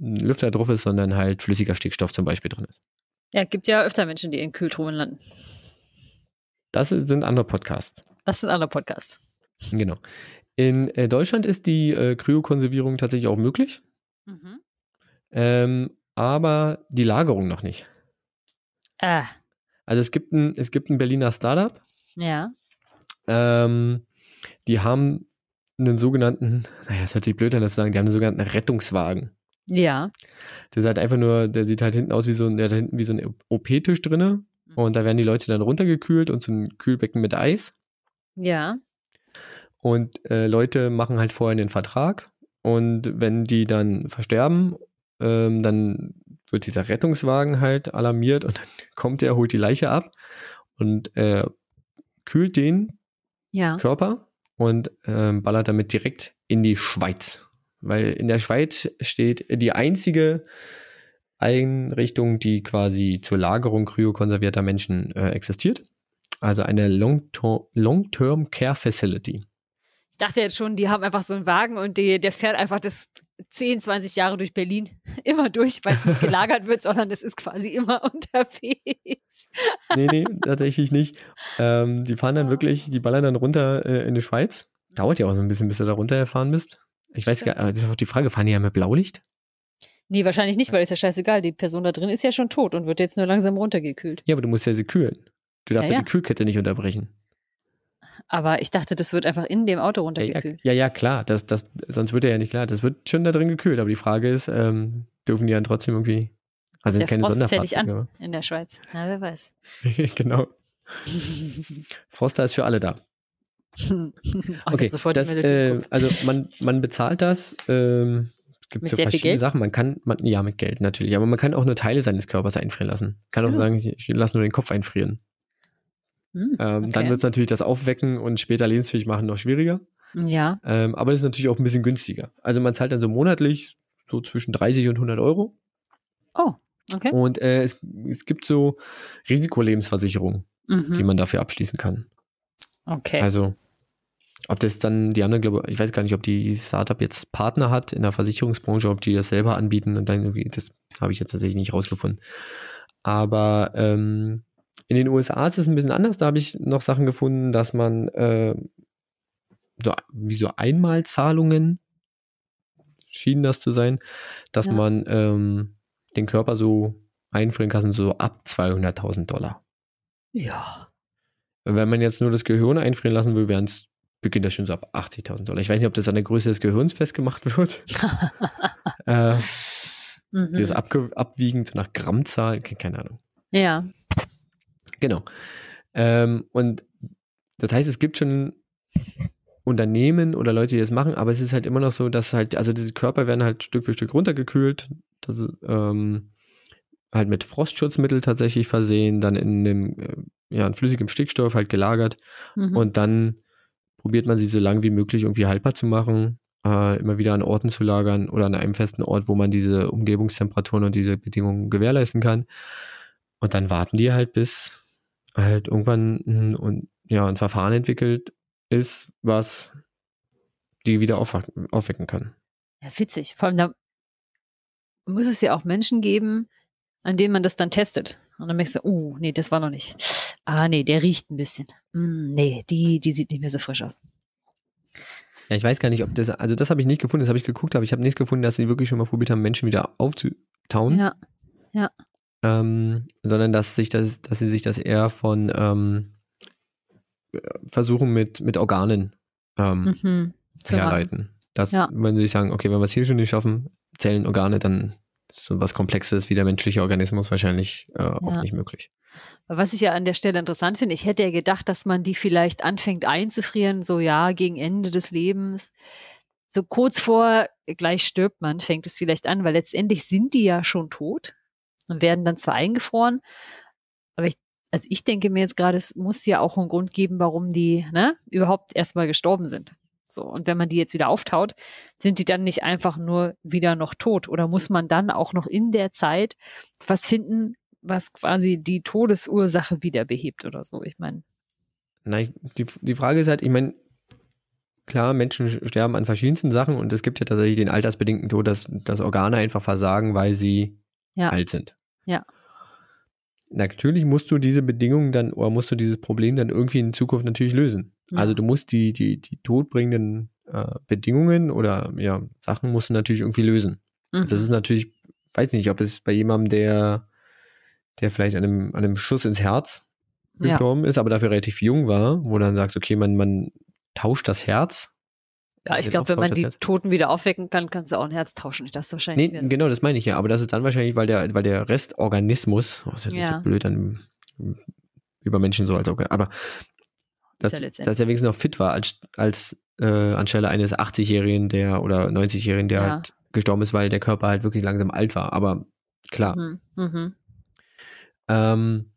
ein Lüfter drauf ist, sondern halt flüssiger Stickstoff zum Beispiel drin ist. Ja, gibt ja öfter Menschen, die in Kühltruhen landen. Das sind andere Podcasts. Das sind andere Podcasts. Genau. In äh, Deutschland ist die äh, Kryokonservierung tatsächlich auch möglich, Mhm. ähm, aber die Lagerung noch nicht. Äh, Also es gibt ein, es gibt ein Berliner Startup, ja. ähm, die haben einen sogenannten, naja, es hört sich blöd an, das zu sagen, die haben einen sogenannten Rettungswagen. Ja. Der ist halt einfach nur, der sieht halt hinten aus wie so ein, der hat hinten wie so ein OP-Tisch drinne und da werden die Leute dann runtergekühlt und so ein Kühlbecken mit Eis. Ja. Und äh, Leute machen halt vorher den Vertrag und wenn die dann versterben, ähm, dann wird dieser Rettungswagen halt alarmiert und dann kommt der, holt die Leiche ab und äh, kühlt den Ja. Körper und ähm, ballert damit direkt in die Schweiz. Weil in der Schweiz steht die einzige Einrichtung, die quasi zur Lagerung kryokonservierter Menschen äh, existiert. Also eine Long-Term Long Care Facility. Ich dachte jetzt schon, die haben einfach so einen Wagen und die, der fährt einfach das 10, 20 Jahre durch Berlin. Immer durch, weil es nicht gelagert wird, sondern es ist quasi immer unterwegs. Nee, nee, tatsächlich nicht. Ähm, die fahren dann wirklich, die ballern dann runter äh, in die Schweiz. Dauert ja auch so ein bisschen, bis du da runtergefahren bist. Ich weiß gar Stimmt. nicht, das ist auch die Frage, fahren die ja mit Blaulicht? Nee, wahrscheinlich nicht, weil ist ja scheißegal. Die Person da drin ist ja schon tot und wird jetzt nur langsam runtergekühlt. Ja, aber du musst ja sie kühlen. Du darfst Ja, ja, ja. die Kühlkette nicht unterbrechen. Aber ich dachte, das wird einfach in dem Auto Ja, ja, runtergekühlt. ja, ja, klar. Das, das, sonst wird er ja nicht klar. Das wird schon da drin gekühlt. Aber die Frage ist, ähm, dürfen die dann trotzdem irgendwie. Also Der keine Frost fällt dich an in der Schweiz. Na, wer weiß. genau. Froster ist für alle da. Oh, Okay, sofort das, äh, also man, man bezahlt das. Ähm, es gibt viel verschiedene? Sachen. Man kann, man, ja, mit Geld natürlich. Aber man kann auch nur Teile seines Körpers einfrieren lassen. Kann auch Oh. sagen, ich, ich lasse nur den Kopf einfrieren. Hm, Ähm, okay. Dann wird es natürlich das Aufwecken und später lebensfähig machen noch schwieriger. Ja. Ähm, aber das ist natürlich auch ein bisschen günstiger. Also man zahlt dann so monatlich so zwischen 30 und 100 Euro. Oh, okay. Und äh, es, es gibt so Risikolebensversicherungen, die Mhm. man dafür abschließen kann. Okay. Also ob das dann, die anderen, glaube ich, weiß gar nicht, ob die Startup jetzt Partner hat in der Versicherungsbranche, ob die das selber anbieten und dann irgendwie, das habe ich jetzt tatsächlich nicht rausgefunden. Aber ähm, in den USA ist es ein bisschen anders. Da habe ich noch Sachen gefunden, dass man äh, so, wie so Einmalzahlungen schien das zu sein, dass Ja. man ähm, den Körper so einfrieren kann, so ab 200.000 Dollar. ja. Wenn man jetzt nur das Gehirn einfrieren lassen will, wären es beginnt das schon so ab 80.000 Dollar. Ich weiß nicht, ob das an der Größe des Gehirns festgemacht wird. äh, das mhm. abge abwiegen, so nach Grammzahl, ke- keine Ahnung. Ja. Genau. Ähm, und das heißt, es gibt schon Unternehmen oder Leute, die das machen, aber es ist halt immer noch so, dass halt, also diese Körper werden halt Stück für Stück runtergekühlt, das ähm, halt mit Frostschutzmittel tatsächlich versehen, dann in dem, äh, ja, in flüssigem Stickstoff halt gelagert Mhm. und dann probiert man sie so lang wie möglich irgendwie haltbar zu machen, äh, immer wieder an Orten zu lagern oder an einem festen Ort, wo man diese Umgebungstemperaturen und diese Bedingungen gewährleisten kann. Und dann warten die halt, bis halt irgendwann ein, und, ja, ein Verfahren entwickelt ist, was die wieder aufwecken kann. Ja, witzig. Vor allem, da muss es ja auch Menschen geben, an denen man das dann testet. Und dann merkst du, uh, nee, das war noch nicht. Ah, nee, der riecht ein bisschen. Mm, nee, die, die sieht nicht mehr so frisch aus. Ja, ich weiß gar nicht, ob das, also das habe ich nicht gefunden, das habe ich geguckt, aber ich habe nichts gefunden, dass sie wirklich schon mal probiert haben, Menschen wieder aufzutauen. Ja, ähm, sondern dass sich das, dass sie sich das eher von ähm, äh, versuchen mit, mit Organen ähm, mhm. Zu machen. herleiten. Dass, Ja. wenn sie sich sagen, okay, wenn wir es hier schon nicht schaffen, Zellen, Organe, dann ist so was Komplexes wie der menschliche Organismus wahrscheinlich äh, auch Ja. nicht möglich. Was ich ja an der Stelle interessant finde, ich hätte ja gedacht, dass man die vielleicht anfängt einzufrieren, so ja, gegen Ende des Lebens. So kurz vor, gleich stirbt man, fängt es vielleicht an, weil letztendlich sind die ja schon tot und werden dann zwar eingefroren, aber ich, also ich denke mir jetzt gerade, es muss ja auch einen Grund geben, warum die ne, überhaupt erstmal gestorben sind. So, und wenn man die jetzt wieder auftaut, sind die dann nicht einfach nur wieder noch tot? Oder muss man dann auch noch in der Zeit was finden, was quasi die Todesursache wieder behebt oder so? Ich meine, Nein, die, die Frage ist halt, ich meine, klar, Menschen sterben an verschiedensten Sachen und es gibt ja tatsächlich den altersbedingten Tod, dass, dass Organe einfach versagen, weil sie Ja. alt sind. Ja. natürlich musst du diese Bedingungen dann oder musst du dieses Problem dann irgendwie in Zukunft natürlich lösen. Ja. Also du musst die, die, die todbringenden äh, Bedingungen oder ja, Sachen musst du natürlich irgendwie lösen. Mhm. Das ist natürlich, weiß nicht, ob es bei jemandem, der, der vielleicht an einem, an einem Schuss ins Herz ja. gestorben ist, aber dafür relativ jung war, wo dann sagst, okay, man, man tauscht das Herz. Ja, ich glaube, wenn man die Herz- Toten wieder aufwecken kann, kannst du auch ein Herz tauschen. Das ist wahrscheinlich. Nee, genau, das meine ich ja. Aber das ist dann wahrscheinlich, weil der, weil der Restorganismus, oh, ist ja, Ja. so blöd dann über Menschen so als Organ, aber dass, ja dass er wenigstens noch fit war, als, als äh, anstelle eines 80-Jährigen, der oder 90-Jährigen, der Ja. halt gestorben ist, weil der Körper halt wirklich langsam alt war. Aber klar. Mhm. Mhm. Ähm,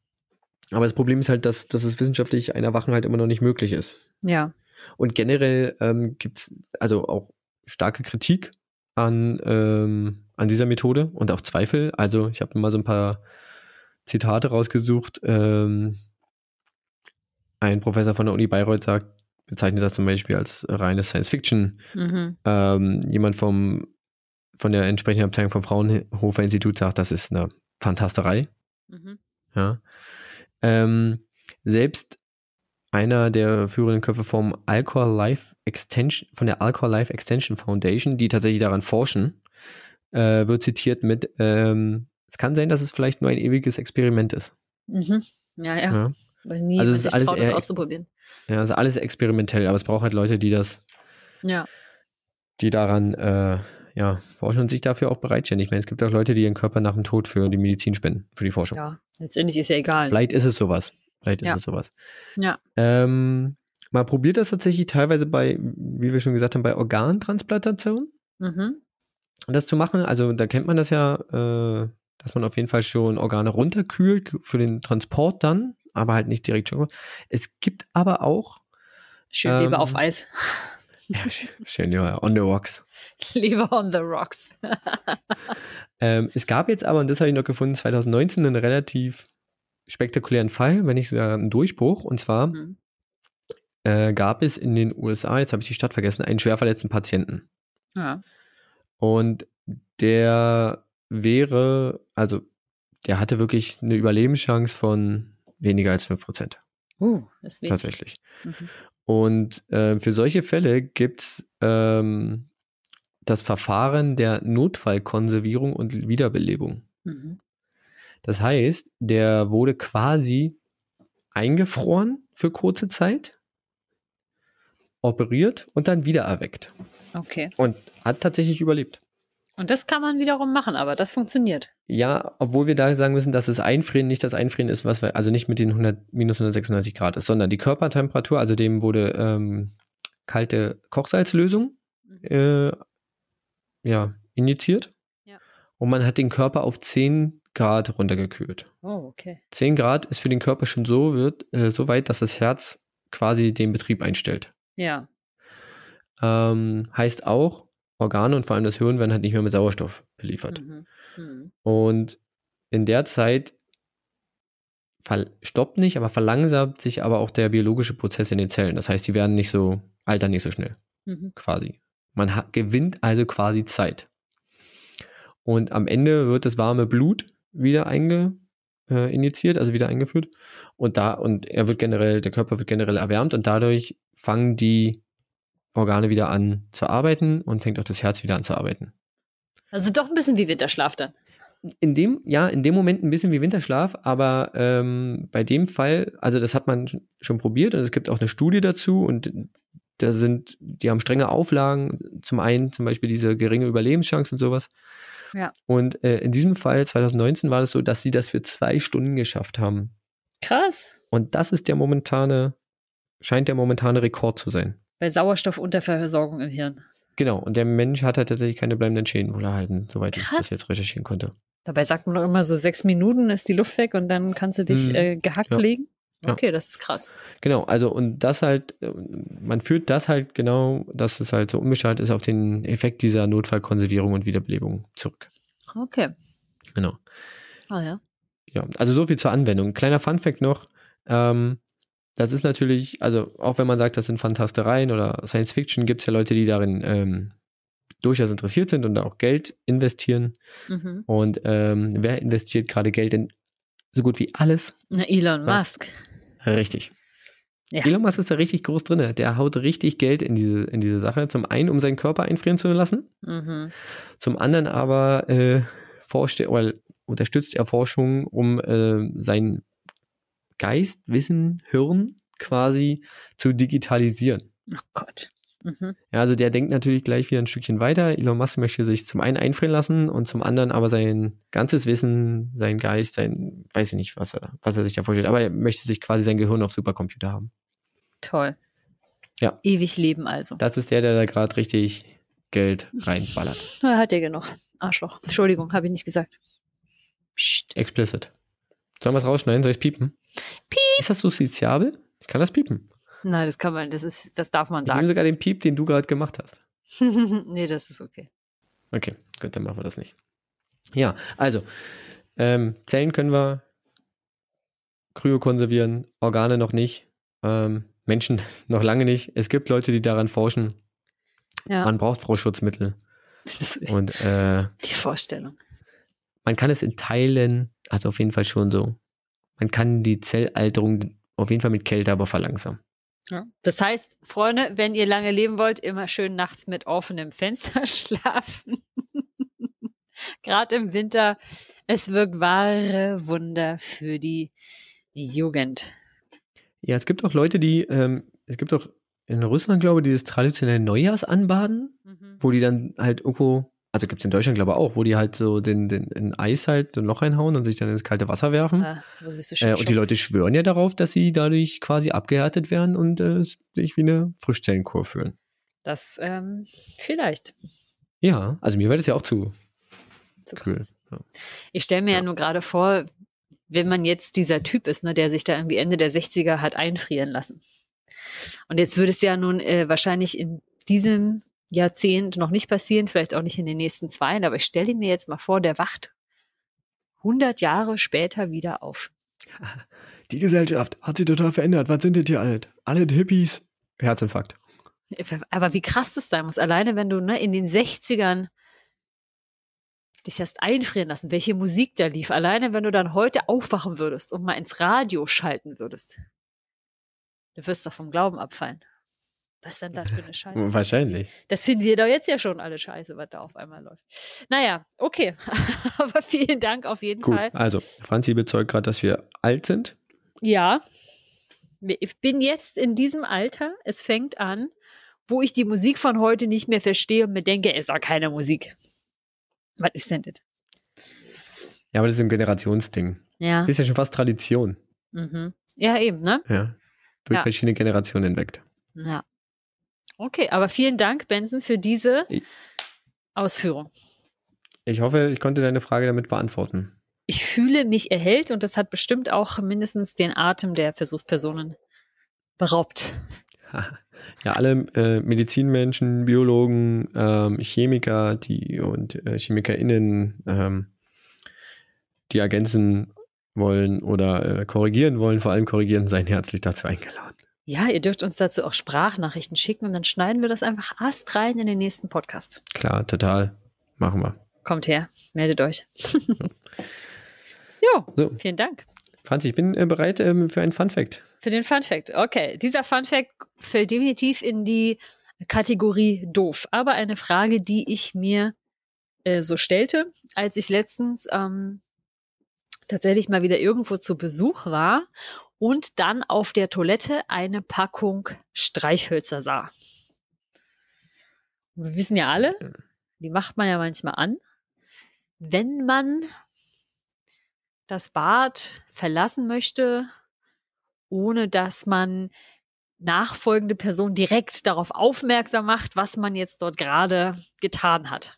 aber das Problem ist halt, dass, dass es wissenschaftlich ein Erwachen halt immer noch nicht möglich ist. Ja. Und generell ähm, gibt es also auch starke Kritik an, ähm, an dieser Methode und auch Zweifel. Also ich habe mal so ein paar Zitate rausgesucht. Ähm, ein Professor von der Uni Bayreuth sagt, bezeichnet das zum Beispiel als reine Science Fiction. Mhm. Ähm, jemand vom, von der entsprechenden Abteilung vom Fraunhofer Institut sagt, das ist eine Fantasterei. Mhm. Ja. Ähm, selbst einer der führenden Köpfe vom Alcohol Life Extension, von der Alcohol Life Extension Foundation, die tatsächlich daran forschen, äh, wird zitiert mit, ähm, es kann sein, dass es vielleicht nur ein ewiges Experiment ist. Mhm. Ja, ja. Ja. Weil nie Also es ist sich alles traut, das auszuprobieren. Ja, also alles experimentell, aber es braucht halt Leute, die das, Ja. die daran, äh, ja, forschen und sich dafür auch bereitstellen. Ich meine, es gibt auch Leute, die ihren Körper nach dem Tod für die Medizin spenden, für die Forschung. Ja. Letztendlich ist ja egal. Vielleicht ist es sowas. Vielleicht ist Ja. es sowas. Ja. Ähm, man probiert das tatsächlich teilweise bei, wie wir schon gesagt haben, bei Organtransplantation, Mhm. das zu machen. Also da kennt man das ja, äh, dass man auf jeden Fall schon Organe runterkühlt für den Transport dann, aber halt nicht direkt schon. Es gibt aber auch, Schön Leber Ähm, auf Eis. ja, sch- schön, ja, on the rocks. Leber on the rocks. Ähm, es gab jetzt aber, und das habe ich noch gefunden, 2019 einen relativ spektakulären Fall, wenn nicht sogar einen Durchbruch. Und zwar Mhm. äh, gab es in den USA, jetzt habe ich die Stadt vergessen, einen schwer verletzten Patienten. Ja. Und der wäre, also der hatte wirklich eine Überlebenschance von weniger als 5%. Uh, das ist. Tatsächlich. Mhm. Und äh, für solche Fälle gibt es ähm, das Verfahren der Notfallkonservierung und Wiederbelebung. Mhm. Das heißt, der wurde quasi eingefroren für kurze Zeit, operiert und dann wieder erweckt. Okay. Und hat tatsächlich überlebt. Und das kann man wiederum machen, aber das funktioniert. Ja, obwohl wir da sagen müssen, dass das Einfrieren nicht das Einfrieren ist, was wir, also nicht mit den 100, minus 196 Grad ist, sondern die Körpertemperatur, also dem wurde ähm, kalte Kochsalzlösung Mhm. äh, ja, injiziert. Ja. Und man hat den Körper auf 10 Grad runtergekühlt. Oh, okay. 10 Grad ist für den Körper schon so, wird, äh, so weit, dass das Herz quasi den Betrieb einstellt. Ja. Ähm, heißt auch, Organe und vor allem das Hirn werden halt nicht mehr mit Sauerstoff beliefert. Mhm. Mhm. Und in der Zeit stoppt nicht, aber verlangsamt sich aber auch der biologische Prozess in den Zellen. Das heißt, die werden nicht so, altern nicht so schnell, Mhm. quasi. Man gewinnt also quasi Zeit. Und am Ende wird das warme Blut wieder einge, äh, injiziert, also wieder eingeführt. Und da, und er wird generell, der Körper wird generell erwärmt und dadurch fangen die Organe wieder an zu arbeiten und fängt auch das Herz wieder an zu arbeiten. Also doch ein bisschen wie Winterschlaf dann. in dem, ja, in dem Moment ein bisschen wie Winterschlaf, aber ähm, bei dem Fall, also das hat man sch- schon probiert und es gibt auch eine Studie dazu und da sind, die haben strenge Auflagen, zum einen zum Beispiel diese geringe Überlebenschance und sowas. Ja. Und äh, in diesem Fall 2019 war es so, dass sie das für zwei Stunden geschafft haben. Krass. Und das ist der momentane, scheint der momentane Rekord zu sein. Bei Sauerstoffunterversorgung im Hirn. Genau, und der Mensch hat halt tatsächlich keine bleibenden Schäden wohl erhalten, soweit ich Krass. das jetzt recherchieren konnte. Dabei sagt man doch immer so sechs Minuten ist die Luft weg und dann kannst du dich Mhm. äh, gehackt Ja. legen. Ja. Okay, das ist krass. Genau, also und das halt, man führt das halt genau, dass es halt so unbeschadet ist, auf den Effekt dieser Notfallkonservierung und Wiederbelebung zurück. Okay. Genau. Ah ja. Ja, also so viel zur Anwendung. Kleiner Funfact noch, ähm, das ist natürlich, also auch wenn man sagt, das sind Fantastereien oder Science Fiction, gibt es ja Leute, die darin ähm, durchaus interessiert sind und da auch Geld investieren. Mhm. Und ähm, wer investiert gerade Geld in so gut wie alles. Na, Elon Was? Musk. Richtig. Ja. Elon Musk ist da richtig groß drin. Der haut richtig Geld in diese, in diese Sache. Zum einen, um seinen Körper einfrieren zu lassen. Mhm. Zum anderen aber äh, forscht er, oder unterstützt er Forschung, um äh, sein Geist, Wissen, Hirn quasi zu digitalisieren. Oh Gott. Mhm. Ja, also der denkt natürlich gleich wieder ein Stückchen weiter. Elon Musk möchte sich zum einen einfrieren lassen und zum anderen aber sein ganzes Wissen, sein Geist, sein, weiß ich nicht, was er, was er sich da vorstellt, aber er möchte sich quasi sein Gehirn auf Supercomputer haben. Toll. Ja. Ewig leben also. Das ist der, der da gerade richtig Geld reinballert. Na, hat der genug. Arschloch. Entschuldigung, habe ich nicht gesagt. Psst. Explicit. Sollen wir es rausschneiden? Soll ich piepen? Piep. Ist das justiziabel? Ich kann das piepen. Nein, das kann man, das ist, das darf man Ich nehme sagen. sogar den Piep, den du gerade gemacht hast. nee, das ist okay. Okay, gut, dann machen wir das nicht. Ja, also, ähm, Zellen können wir kryokonservieren, Organe noch nicht, ähm, Menschen noch lange nicht. Es gibt Leute, die daran forschen. Ja, Man braucht ist und äh, die Vorstellung. man kann es in Teilen, also auf jeden Fall schon so. Man kann die Zellalterung auf jeden Fall mit Kälte aber verlangsamen. Ja. Das heißt, Freunde, wenn ihr lange leben wollt, immer schön nachts mit offenem Fenster schlafen. Gerade im Winter. Es wirkt wahre Wunder für die Jugend. Ja, es gibt auch Leute, die, ähm, es gibt auch in Russland, glaube ich, dieses traditionelle Neujahrsanbaden, Mhm. wo die dann halt irgendwo, also gibt es in Deutschland, glaube ich, auch, wo die halt so den, den, in Eis halt ein Loch reinhauen und sich dann ins kalte Wasser werfen. Ah, so Äh, und die Leute schwören ja darauf, dass sie dadurch quasi abgehärtet werden und äh, sich wie eine Frischzellenkur fühlen. Das ähm, vielleicht. Ja, also mir wäre das ja auch zu Zu krass. Ja. Ich stelle mir ja. Ja. nur gerade vor, wenn man jetzt dieser Typ ist, ne, der sich da irgendwie Ende der 60er hat einfrieren lassen. Und jetzt würde es ja nun äh, wahrscheinlich in diesem Jahrzehnt noch nicht passieren, vielleicht auch nicht in den nächsten zwei, aber ich stelle mir jetzt mal vor, der wacht 100 Jahre später wieder auf. Die Gesellschaft hat sich total verändert. Was sind das hier alle? Alle Hippies. Herzinfarkt. Aber wie krass das sein muss. Alleine wenn du ne, in den 60ern dich hast einfrieren lassen, welche Musik da lief. Alleine wenn du dann heute aufwachen würdest und mal ins Radio schalten würdest. Du wirst doch vom Glauben abfallen. Was ist denn das für eine Scheiße? Wahrscheinlich. Das finden wir doch jetzt ja schon alle scheiße, was da auf einmal läuft. Naja, okay. Aber vielen Dank auf jeden Gut, Fall. also Franzi bezeugt gerade, dass wir alt sind. Ja, ich bin jetzt in diesem Alter, es fängt an, wo ich die Musik von heute nicht mehr verstehe und mir denke, es ist doch keine Musik. Was ist denn das? Ja, aber das ist ein Generationsding. Ja. Das ist ja schon fast Tradition. Mhm. Ja, eben, ne? Ja. Durch Ja. verschiedene Generationen hinweg. Ja. Okay, aber vielen Dank, Benson, für diese Ausführung. Ich hoffe, ich konnte deine Frage damit beantworten. Ich fühle mich erhellt und das hat bestimmt auch mindestens den Atem der Versuchspersonen beraubt. Ja, alle äh, Medizinmenschen, Biologen, ähm, Chemiker, die und äh, ChemikerInnen, ähm, die ergänzen wollen oder äh, korrigieren wollen, vor allem korrigieren, seien herzlich dazu eingeladen. Ja, ihr dürft uns dazu auch Sprachnachrichten schicken und dann schneiden wir das einfach astrein in den nächsten Podcast. Klar, total. Machen wir. Kommt her, meldet euch. jo, So, vielen Dank Franzi, ich bin äh, bereit ähm, für einen Fun Fact. für den Fun Fact. Okay, dieser Fun Fact fällt definitiv in die Kategorie doof, aber eine Frage, die ich mir äh, so stellte, als ich letztens ähm, tatsächlich mal wieder irgendwo zu Besuch war und dann auf der Toilette eine Packung Streichhölzer sah. Wir wissen ja alle, die macht man ja manchmal an, wenn man das Bad verlassen möchte, ohne dass man nachfolgende Person direkt darauf aufmerksam macht, was man jetzt dort gerade getan hat.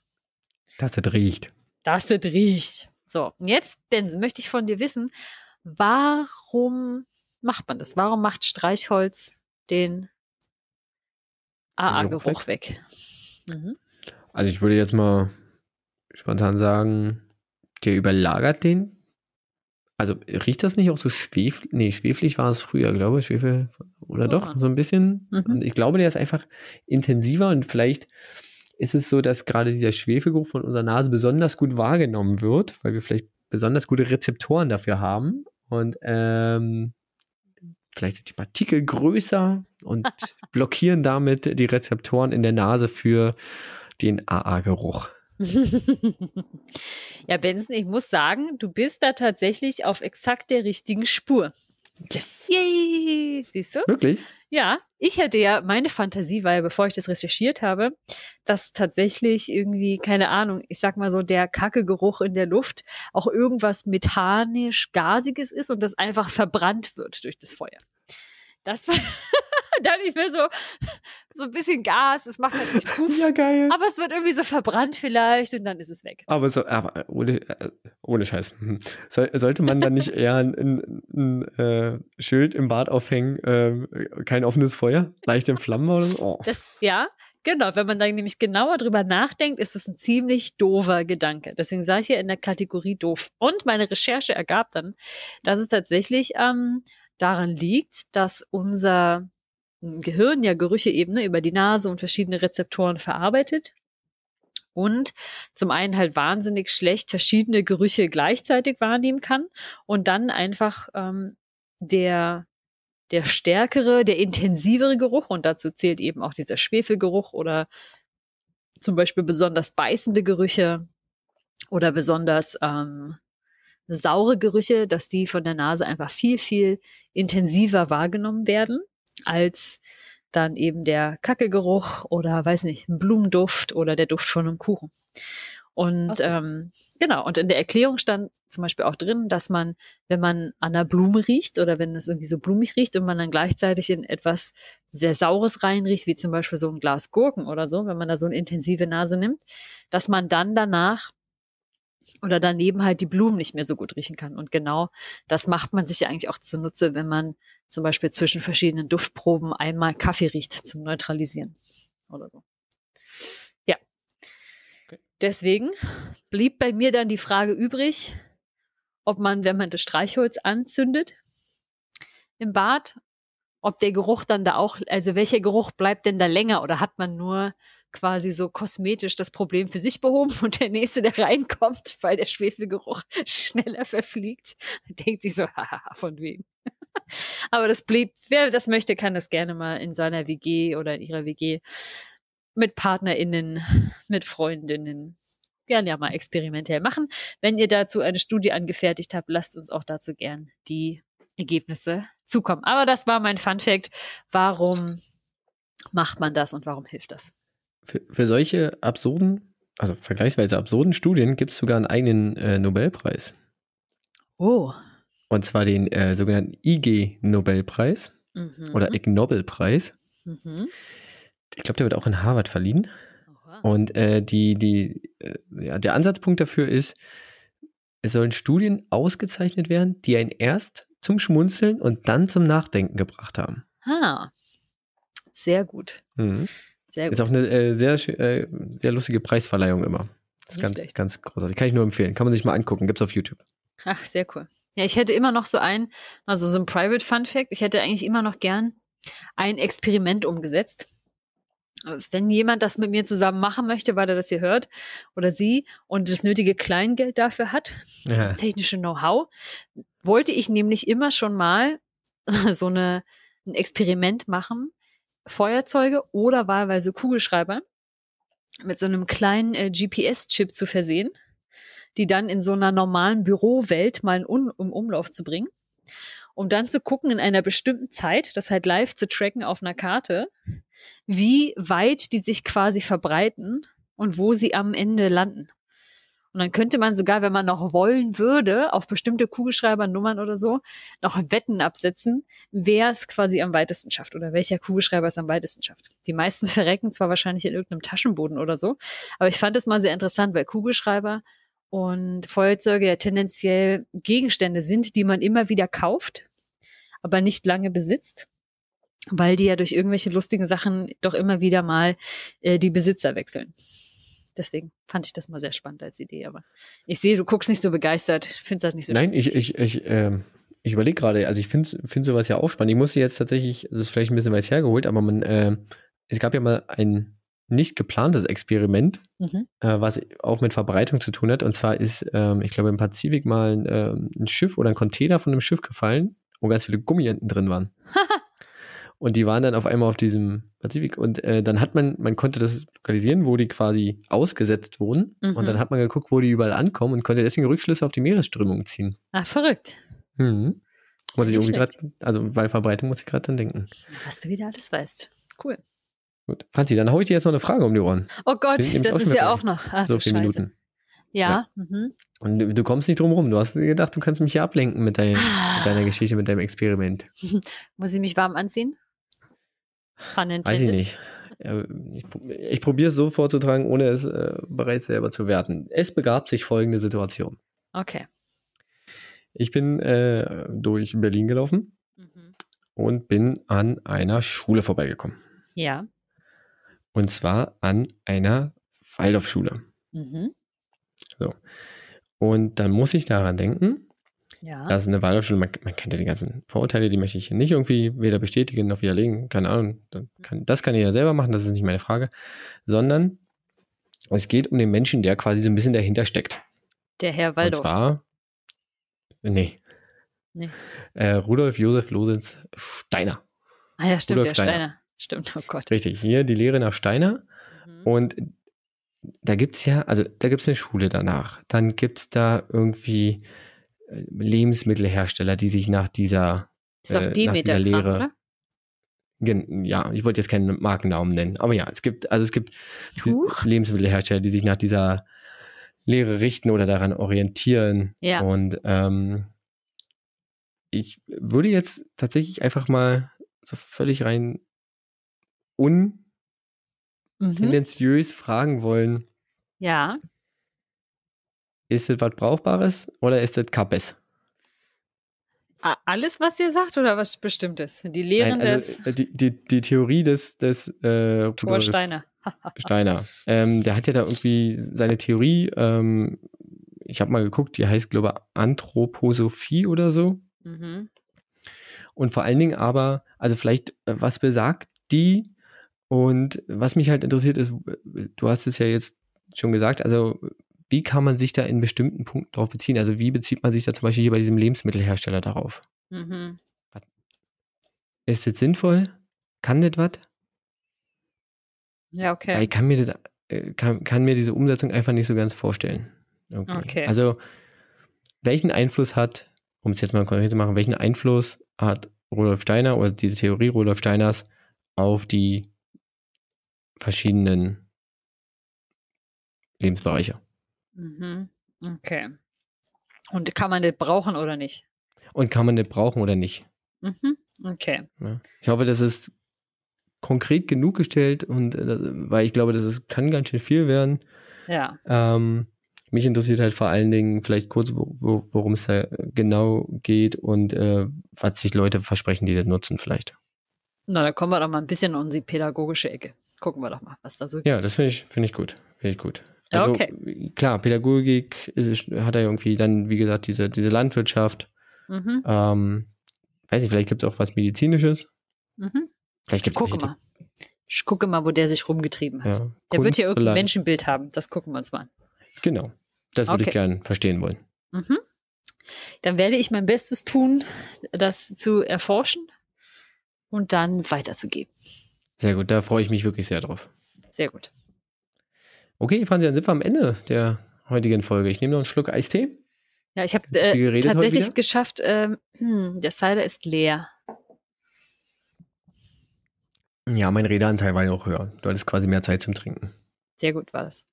Das das riecht. Dass es riecht. So, und jetzt, Benson, möchte ich von dir wissen, warum macht man das? Warum macht Streichholz den AA-Geruch weg? Mhm. Also ich würde jetzt mal spontan sagen, der überlagert den. Also riecht das nicht auch so schweflig? Nee, schweflig war es früher, glaube ich. Schwefel, oder Ja. doch? So ein bisschen. Mhm. Und ich glaube, der ist einfach intensiver und vielleicht ist es so, dass gerade dieser Schwefelgeruch von unserer Nase besonders gut wahrgenommen wird, weil wir vielleicht besonders gute Rezeptoren dafür haben und ähm, vielleicht sind die Partikel größer und blockieren damit die Rezeptoren in der Nase für den AA-Geruch. ja, Benson, ich muss sagen, du bist da tatsächlich auf exakt der richtigen Spur. Yes. Yay! Siehst du? Wirklich? Ja, ich hätte ja, meine Fantasie war ja, bevor ich das recherchiert habe, dass tatsächlich irgendwie, keine Ahnung, ich sag mal so, der Kackegeruch in der Luft auch irgendwas methanisch Gasiges ist und das einfach verbrannt wird durch das Feuer. Das war dann nicht mehr so, so ein bisschen Gas, es macht halt nicht Puff, Ja, geil. aber es wird irgendwie so verbrannt vielleicht und dann ist es weg. Aber, so, aber ohne, äh, ohne Scheiß. Hm. Soll, sollte man dann nicht eher ein, ein, ein äh, Schild im Bad aufhängen, äh, kein offenes Feuer, leichte Flammen oder so? Oh. Das, ja, genau. Wenn man dann nämlich genauer drüber nachdenkt, ist das ein ziemlich doofer Gedanke. Deswegen sage ich hier in der Kategorie doof. Und meine Recherche ergab dann, dass es tatsächlich ähm, daran liegt, dass unser Gehirn ja Gerüche eben ne, über die Nase und verschiedene Rezeptoren verarbeitet. Und zum einen halt wahnsinnig schlecht verschiedene Gerüche gleichzeitig wahrnehmen kann und dann einfach ähm, der der stärkere, der intensivere Geruch und dazu zählt eben auch dieser Schwefelgeruch oder zum Beispiel besonders beißende Gerüche oder besonders ähm, saure Gerüche, dass die von der Nase einfach viel, viel intensiver wahrgenommen werden als dann eben der Kackegeruch oder weiß nicht, ein Blumenduft oder der Duft von einem Kuchen. Und Okay. ähm, genau, und in der Erklärung stand zum Beispiel auch drin, dass man, wenn man an einer Blume riecht oder wenn es irgendwie so blumig riecht und man dann gleichzeitig in etwas sehr Saures reinriecht, wie zum Beispiel so ein Glas Gurken oder so, wenn man da so eine intensive Nase nimmt, dass man dann danach oder daneben halt die Blumen nicht mehr so gut riechen kann. Und genau das macht man sich ja eigentlich auch zunutze, wenn man zum Beispiel zwischen verschiedenen Duftproben einmal Kaffee riecht zum Neutralisieren oder so. Ja. Okay. Deswegen blieb bei mir dann die Frage übrig, ob man, wenn man das Streichholz anzündet im Bad, ob der Geruch dann da auch, also welcher Geruch bleibt denn da länger oder hat man nur quasi so kosmetisch das Problem für sich behoben und der nächste, der reinkommt, weil der Schwefelgeruch schneller verfliegt, denkt sich so, haha, von wegen. Aber das blieb, wer das möchte, kann das gerne mal in seiner WG oder in ihrer WG mit PartnerInnen, mit Freundinnen gerne ja mal experimentell machen. Wenn ihr dazu eine Studie angefertigt habt, lasst uns auch dazu gern die Ergebnisse zukommen. Aber das war mein Fun Fact. Warum macht man das und warum hilft das? Für, für solche absurden, also vergleichsweise absurden Studien gibt es sogar einen eigenen äh, Nobelpreis. Oh. Und zwar den äh, sogenannten IG-Nobelpreis Mhm. oder Ig Nobelpreis. Mhm. Ich glaube, der wird auch in Harvard verliehen. Oha. Und äh, die, die, äh, ja, der Ansatzpunkt dafür ist, es sollen Studien ausgezeichnet werden, die einen erst zum Schmunzeln und dann zum Nachdenken gebracht haben. Ah. Sehr gut. Mhm. Sehr Ist gut. auch eine äh, sehr, äh, sehr lustige Preisverleihung immer. Das ist ganz, schlecht. ganz großartig. Kann ich nur empfehlen. Kann man sich mal angucken. Gibt's auf YouTube. Ach, sehr cool. Ja, ich hätte immer noch so ein, also so ein Private Fun Fact. Ich hätte eigentlich immer noch gern ein Experiment umgesetzt. Wenn jemand das mit mir zusammen machen möchte, weil er das hier hört oder sie und das nötige Kleingeld dafür hat, das Ja. technische Know-how, wollte ich nämlich immer schon mal so eine, ein Experiment machen, Feuerzeuge oder wahlweise Kugelschreiber mit so einem kleinen äh, GPS-Chip zu versehen, die dann in so einer normalen Bürowelt mal in Un im Umlauf zu bringen, um dann zu gucken in einer bestimmten Zeit, das halt live zu tracken auf einer Karte, wie weit die sich quasi verbreiten und wo sie am Ende landen. Und dann könnte man sogar, wenn man noch wollen würde, auf bestimmte Kugelschreibernummern oder so, noch Wetten absetzen, wer es quasi am weitesten schafft oder welcher Kugelschreiber es am weitesten schafft. Die meisten verrecken zwar wahrscheinlich in irgendeinem Taschenboden oder so, aber ich fand es mal sehr interessant, weil Kugelschreiber und Feuerzeuge ja tendenziell Gegenstände sind, die man immer wieder kauft, aber nicht lange besitzt, weil die ja durch irgendwelche lustigen Sachen doch immer wieder mal äh, die Besitzer wechseln. Deswegen fand ich das mal sehr spannend als Idee. Aber ich sehe, du guckst nicht so begeistert, findest das nicht so Nein, ich, spannend. ich, ich, ähm, ich überlege gerade, also ich finde find sowas ja auch spannend. Ich musste jetzt tatsächlich, das ist vielleicht ein bisschen weit hergeholt, aber man, äh, es gab ja mal ein, nicht geplantes Experiment, Mhm. äh, was auch mit Verbreitung zu tun hat. Und zwar ist, ähm, ich glaube, im Pazifik mal ein, ähm, ein Schiff oder ein Container von einem Schiff gefallen, wo ganz viele Gummienten drin waren. und die waren dann auf einmal auf diesem Pazifik. Und äh, dann hat man, man konnte das lokalisieren, wo die quasi ausgesetzt wurden. Mhm. Und dann hat man geguckt, wo die überall ankommen und konnte deswegen Rückschlüsse auf die Meeresströmung ziehen. Ach, verrückt. Mhm. Muss ich irgendwie gerade, also bei Verbreitung muss ich gerade dann denken. Was du wieder alles weißt. Cool. Gut. Franzi, dann hau ich dir jetzt noch eine Frage um die Ohren. Oh Gott, das ist ja auch noch. Ach, so viele Scheiße. Minuten. Ja. Mhm. Und du, du kommst nicht drum rum. Du hast gedacht, du kannst mich hier ablenken mit, dein, mit deiner Geschichte, mit deinem Experiment. Muss ich mich warm anziehen? Weiß ich nicht. Ich, ich probiere es so vorzutragen, ohne es äh, bereits selber zu werten. Es begab sich folgende Situation. Okay. Ich bin äh, durch Berlin gelaufen Mhm. und bin an einer Schule vorbeigekommen. Ja. Und zwar an einer Waldorfschule. Mhm. Und dann muss ich daran denken, Ja. Das ist eine Waldorfschule, man, man kennt ja die ganzen Vorurteile, die möchte ich hier nicht irgendwie weder bestätigen noch widerlegen. Keine Ahnung, das kann, kann jeder selber machen, das ist nicht meine Frage. Sondern es geht um den Menschen, der quasi so ein bisschen dahinter steckt. Der Herr Waldorf. Und zwar, nee. Nee. Äh, Rudolf Josef Lositz Steiner. ah ja, stimmt, Rudolf der Steiner. Steiner. Stimmt, oh Gott. Richtig, hier die Lehre nach Steiner. Mhm. Und da gibt es ja, also da gibt es eine Schule danach. Dann gibt es da irgendwie Lebensmittelhersteller, die sich nach dieser Ist äh, nach dieser Lehre- oder? Ja, ich wollte jetzt keinen Markennamen nennen, aber ja, es gibt, also es gibt Huch. Lebensmittelhersteller, die sich nach dieser Lehre richten oder daran orientieren. Ja. Und ähm, ich würde jetzt tatsächlich einfach mal so völlig rein Mhm. untendenziös fragen wollen, Ja. Ist das was Brauchbares oder ist das Kappes? Alles, was ihr sagt, oder was Bestimmtes? Die Lehren Nein, des also, äh, die, die, die Theorie des, des äh, Rudolf Thorsteiner. Steiner. Ähm, der hat ja da irgendwie seine Theorie, ähm, ich habe mal geguckt, die heißt, glaube ich, Anthroposophie oder so. Mhm. Und vor allen Dingen aber, also vielleicht, äh, was besagt die? Und was mich halt interessiert ist, du hast es ja jetzt schon gesagt, also wie kann man sich da in bestimmten Punkten drauf beziehen? Also wie bezieht man sich da zum Beispiel hier bei diesem Lebensmittelhersteller darauf? Mhm. Ist das sinnvoll? Kann das was? Ja, okay. Ich kann mir, das, äh, kann, kann mir diese Umsetzung einfach nicht so ganz vorstellen. Irgendwie. Okay. Also, welchen Einfluss hat, um es jetzt mal konkret zu machen, welchen Einfluss hat Rudolf Steiner oder diese Theorie Rudolf Steiners auf die verschiedenen Lebensbereiche? Mhm. Okay. Und kann man das brauchen oder nicht? Und kann man das brauchen oder nicht? Mhm. Okay. Ja. Ich hoffe, das ist konkret genug gestellt und äh, weil ich glaube, das ist, kann ganz schön viel werden. Ja. Ähm, mich interessiert halt vor allen Dingen vielleicht kurz, wo, wo, worum es da genau geht und äh, was sich Leute versprechen, die das nutzen vielleicht. Na, da kommen wir doch mal ein bisschen in unsere pädagogische Ecke. Gucken wir doch mal, was da so Ja, das finde ich, finde ich gut. Finde ich gut. Ja, Also, okay. Klar, Pädagogik ist, hat er irgendwie dann, wie gesagt, diese, diese Landwirtschaft. Mhm. Ähm, weiß nicht, vielleicht gibt es auch was Medizinisches. Mhm. Vielleicht gibt es Gucke mal. Ich gucke mal, wo der sich rumgetrieben hat. Ja, der wird Kunst hier irgendein vielleicht. Menschenbild haben. Das gucken wir uns mal an. Genau. Das würde ich Okay. gern verstehen wollen. Mhm. Dann werde ich mein Bestes tun, das zu erforschen und dann weiterzugeben. Sehr gut, da freue ich mich wirklich sehr drauf. Sehr gut. Okay, Franzi, dann sind wir am Ende der heutigen Folge. Ich nehme noch einen Schluck Eistee. Ja, ich habe äh, tatsächlich geschafft, hm, der Cider ist leer. Ja, mein Redeanteil war ja auch höher. Du hattest quasi mehr Zeit zum Trinken. Sehr gut war das.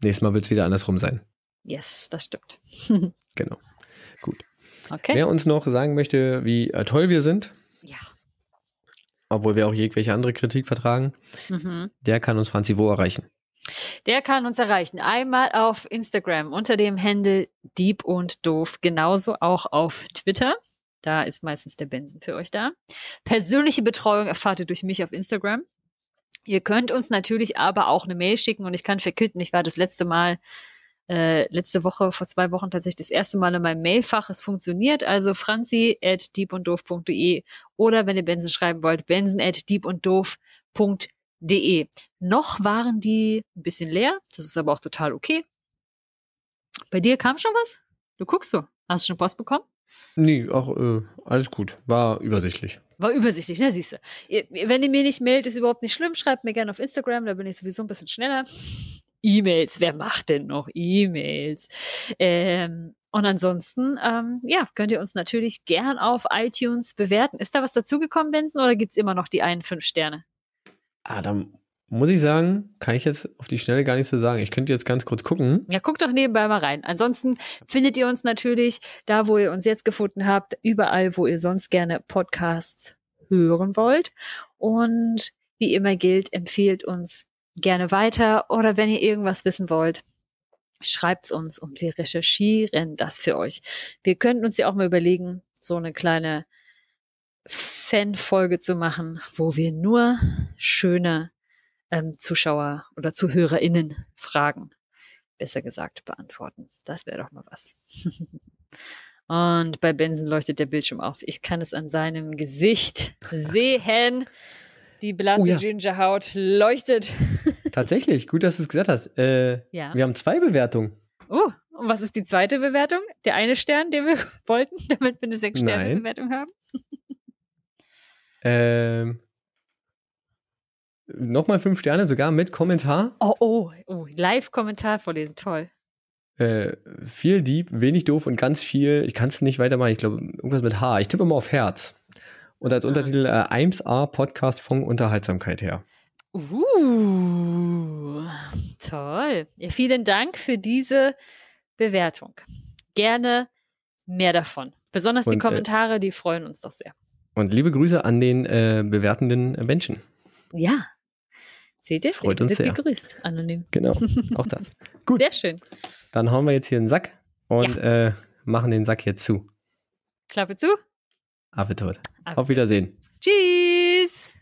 Nächstes Mal wird es wieder andersrum sein. Yes, das stimmt. Genau. Okay. Wer uns noch sagen möchte, wie äh, toll wir sind, Ja. obwohl wir auch jegliche andere Kritik vertragen, Mhm. der kann uns Franzi wo erreichen. Der kann uns erreichen. Einmal auf Instagram unter dem Handle Dieb und Doof. Genauso auch auf Twitter. Da ist meistens der Benson für euch da. Persönliche Betreuung erfahrt ihr durch mich auf Instagram. Ihr könnt uns natürlich aber auch eine Mail schicken und ich kann verkünden, ich war das letzte Mal, äh, letzte Woche, vor zwei Wochen tatsächlich das erste Mal in meinem Mailfach. Es funktioniert. Also franzi oder wenn ihr Benson schreiben wollt, benson. De. Noch waren die ein bisschen leer, das ist aber auch total okay. Bei dir kam schon was? Du guckst so. Hast du schon Post bekommen? Nee, auch äh, alles gut. War übersichtlich. War übersichtlich, ne, siehst du. Wenn ihr mir nicht meldet, ist überhaupt nicht schlimm. Schreibt mir gerne auf Instagram, da bin ich sowieso ein bisschen schneller. E-Mails, wer macht denn noch E-Mails? Ähm, und ansonsten, ähm, ja, könnt ihr uns natürlich gern auf iTunes bewerten. Ist da was dazugekommen, Benson, oder gibt es immer noch die einen fünf Sterne? Ah, dann muss ich sagen, kann ich jetzt auf die Schnelle gar nicht so sagen. Ich könnte jetzt ganz kurz gucken. Ja, guckt doch nebenbei mal rein. Ansonsten findet ihr uns natürlich da, wo ihr uns jetzt gefunden habt, überall, wo ihr sonst gerne Podcasts hören wollt. Und wie immer gilt, empfehlt uns gerne weiter oder wenn ihr irgendwas wissen wollt, schreibt's uns und wir recherchieren das für euch. Wir könnten uns ja auch mal überlegen, so eine kleine Fanfolge zu machen, wo wir nur schöne ähm, Zuschauer oder ZuhörerInnen Fragen, besser gesagt, beantworten. Das wäre doch mal was. Und bei Benson leuchtet der Bildschirm auf. Ich kann es an seinem Gesicht sehen. Die blasse oh, ja. Gingerhaut leuchtet. Tatsächlich, gut, dass du es gesagt hast. Äh, ja. Wir haben zwei Bewertungen. Oh, und was ist die zweite Bewertung? Der eine Stern, den wir wollten, damit wir eine Sechs-Sterne-Bewertung haben? Ähm, Nochmal fünf Sterne, sogar mit Kommentar. Oh, oh, oh Live-Kommentar vorlesen, toll. Äh, viel Dieb, wenig doof und ganz viel, ich kann es nicht weitermachen, ich glaube, irgendwas mit H. Ich tippe mal auf Herz. Und als ah. Untertitel äh, 1A Podcast von Unterhaltsamkeit her. Uh, toll. Ja, vielen Dank für diese Bewertung. Gerne mehr davon. Besonders und, die äh, Kommentare, äh, die freuen uns doch sehr. Und liebe Grüße an den äh, bewertenden Menschen. Ja. Seht ihr? Freut uns sehr. gegrüßt, anonym. Genau, auch das. Gut. Sehr schön. Dann hauen wir jetzt hier einen Sack und ja. äh, machen den Sack jetzt zu. Klappe zu. Affe tot. Auf Wiedersehen. Tschüss.